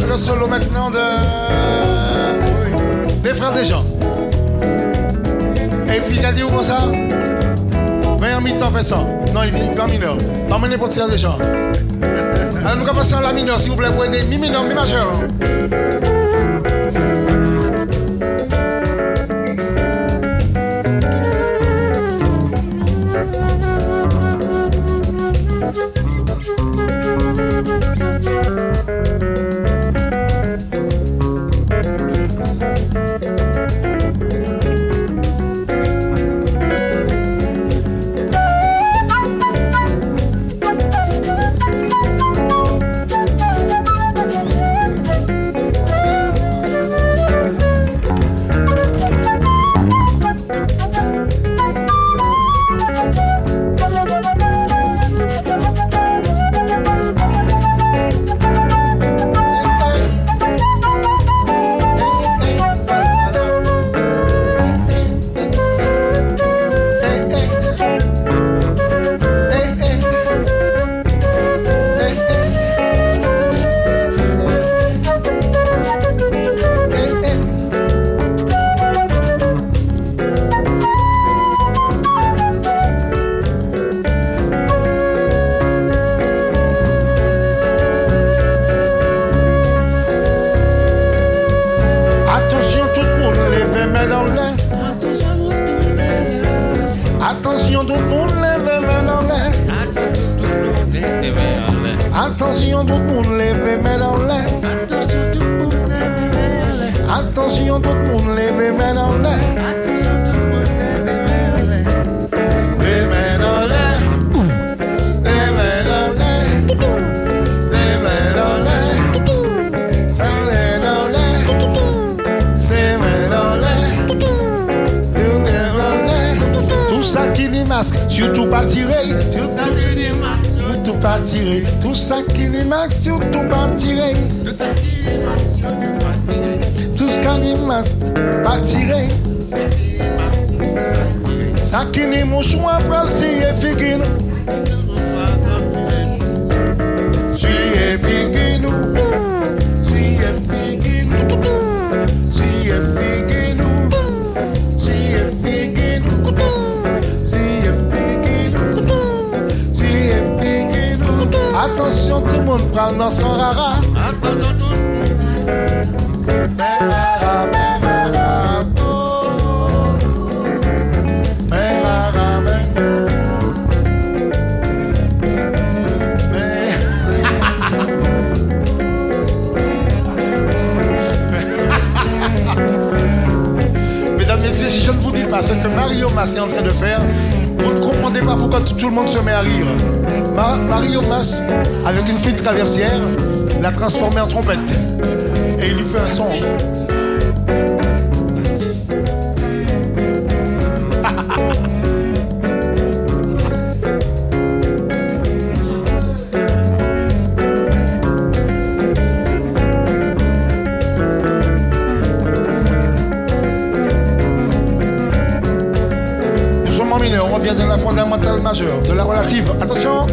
le solo maintenant de. Des frères des gens. Et puis il a dit où ça Mais en mi-temps fait ça. Non, il est en mineur. Emmenez pour tirer des gens. Alors nous commençons à la mineure, s'il vous plaît, pour aider mi mineur, mi majeur. Masque, surtout pas tirer. Surtout surtout pas tirer. Tout ça qui dit masque, surtout pas tirer. Tout ce qui dit masque, pas tirer. Ça qui dit mouchoir, pral tirer figuine. Attention, tout le monde parle dans son rara. Mesdames, Messieurs, si je ne vous dis pas ce que Mario Mas est en train de faire, comprenez pas pourquoi tout tout le monde se met à rire. Ma- Mario avec une fille traversière, l'a transformé en trompette. Et il lui fait un son. Fondamentale majeure, de la relative. Attention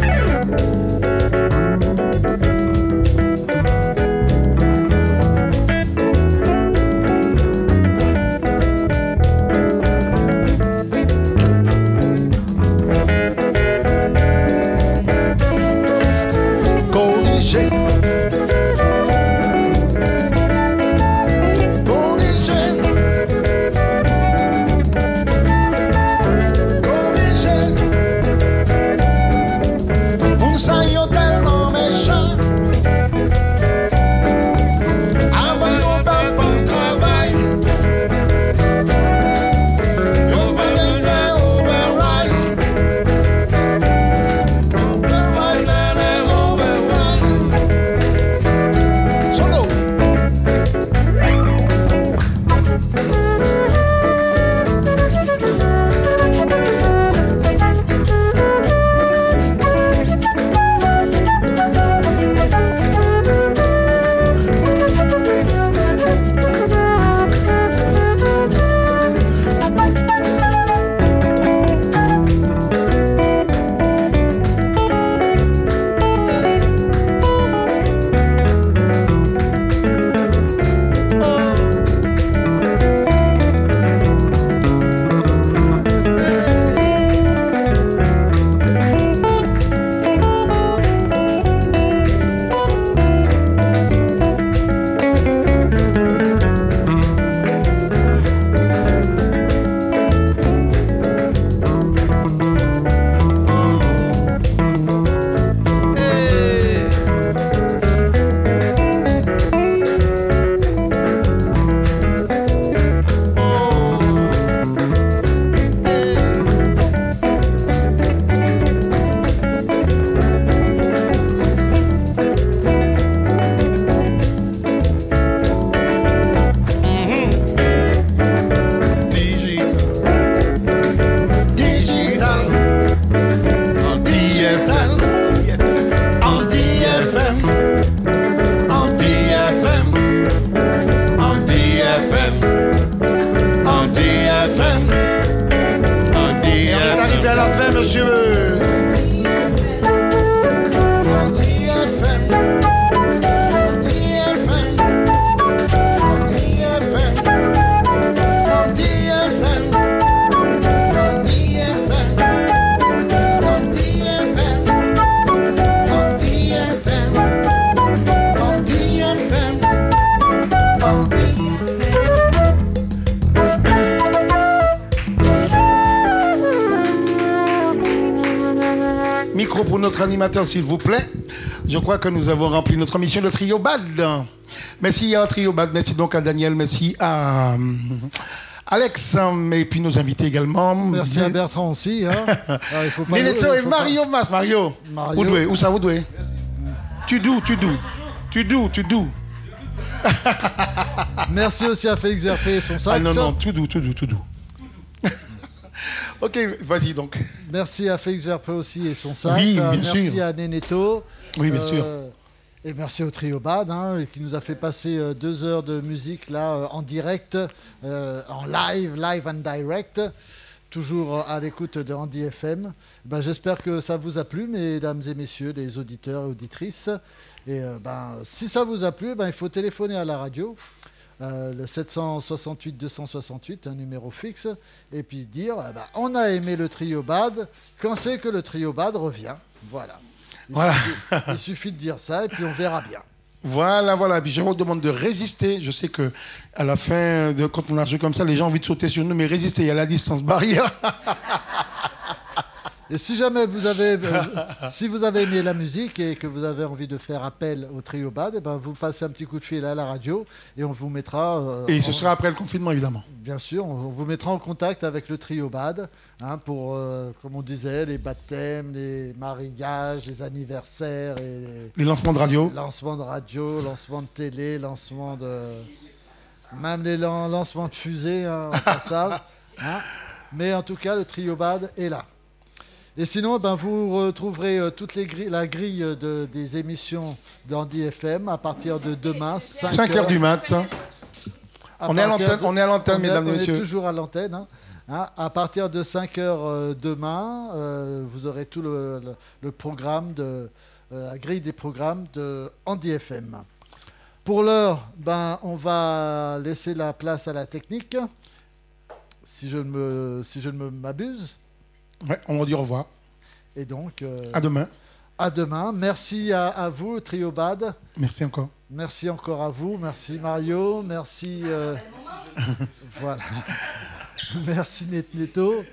pour notre animateur, s'il vous plaît. Je crois que nous avons rempli notre mission de trio bad. Merci à Trio Bad, merci donc à Daniel, merci à euh, Alex, et puis nos invités également. Merci à Bertrand aussi. Hein. Ah, et faut pas- Mario Mas. Mario, Mario. où doué, où ça vous doué Tu doux, tu doux, tu doux, tu doux. Merci aussi à Félix Verpé et son sax. Ah non, non, tout doux, tout doux, tout doux. ok, vas-y donc. Merci à Félix Verpé aussi et son. Oui, Euh, bien merci sûr. à Neneto. Oui, bien sûr. Et merci au Trio Bad hein, qui nous a fait passer euh, deux heures de musique là euh, en direct, euh, en live, live and direct, toujours euh, à l'écoute de Andy FM. Ben, J'espère que ça vous a plu, mesdames et messieurs, les auditeurs et auditrices. Et euh, ben, si ça vous a plu, ben, il faut téléphoner à la radio. Euh, le 768 268, un numéro fixe, et puis dire eh ben, on a aimé le trio bad, quand c'est que le trio bad revient Voilà. Il, Voilà. suffit, il suffit de dire ça et puis on verra bien. Voilà, voilà. Puis je vous demande de résister. Je sais que à la fin, de, quand on a un jeu comme ça, les gens ont envie de sauter sur nous, mais résister. Il y a la distance barrière. Et si jamais vous avez, euh, si vous avez aimé la musique et que vous avez envie de faire appel au trio bad, eh ben vous passez un petit coup de fil à la radio et on vous mettra. euh, Et ce en- sera après le confinement, évidemment. Bien sûr, on vous mettra en contact avec le trio bad hein, pour, euh, comme on disait, les baptêmes, les mariages, les anniversaires et Les lancements de radio. lancements de radio, lancements de télé, lancements de. Même les lan- lancements de fusées hein, en passage. hein. Mais en tout cas, le trio bad est là. Et sinon, ben, vous retrouverez euh, toute les grilles- la grille de- des émissions d'Andy FM à partir de demain, 5, 5 heures du mat. à On est à l'antenne, de- on est à l'antenne, on est- mesdames et on est messieurs. toujours à l'antenne. hein. Hein, à partir de 5 heures euh, demain, euh, vous aurez tout le, le- le programme, de, euh, la grille des programmes de Andy FM. Pour l'heure, ben, on va laisser la place à la technique, si je ne me, si je ne me m'abuse. Ouais, on dire au revoir. Et donc, euh, À demain. à demain. Merci à, à vous, Trio Bad. Merci encore. Merci encore à vous. Merci Mario. Merci. euh, voilà. Merci Net- Neto.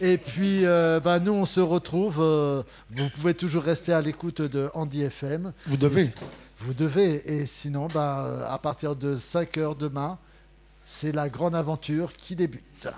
Et puis, euh, bah, nous, on se retrouve. euh, vous pouvez toujours rester à l'écoute de Andy FM. Vous devez. Vous devez. Et sinon, bah, à partir de 5 heures demain, c'est la grande aventure qui débute.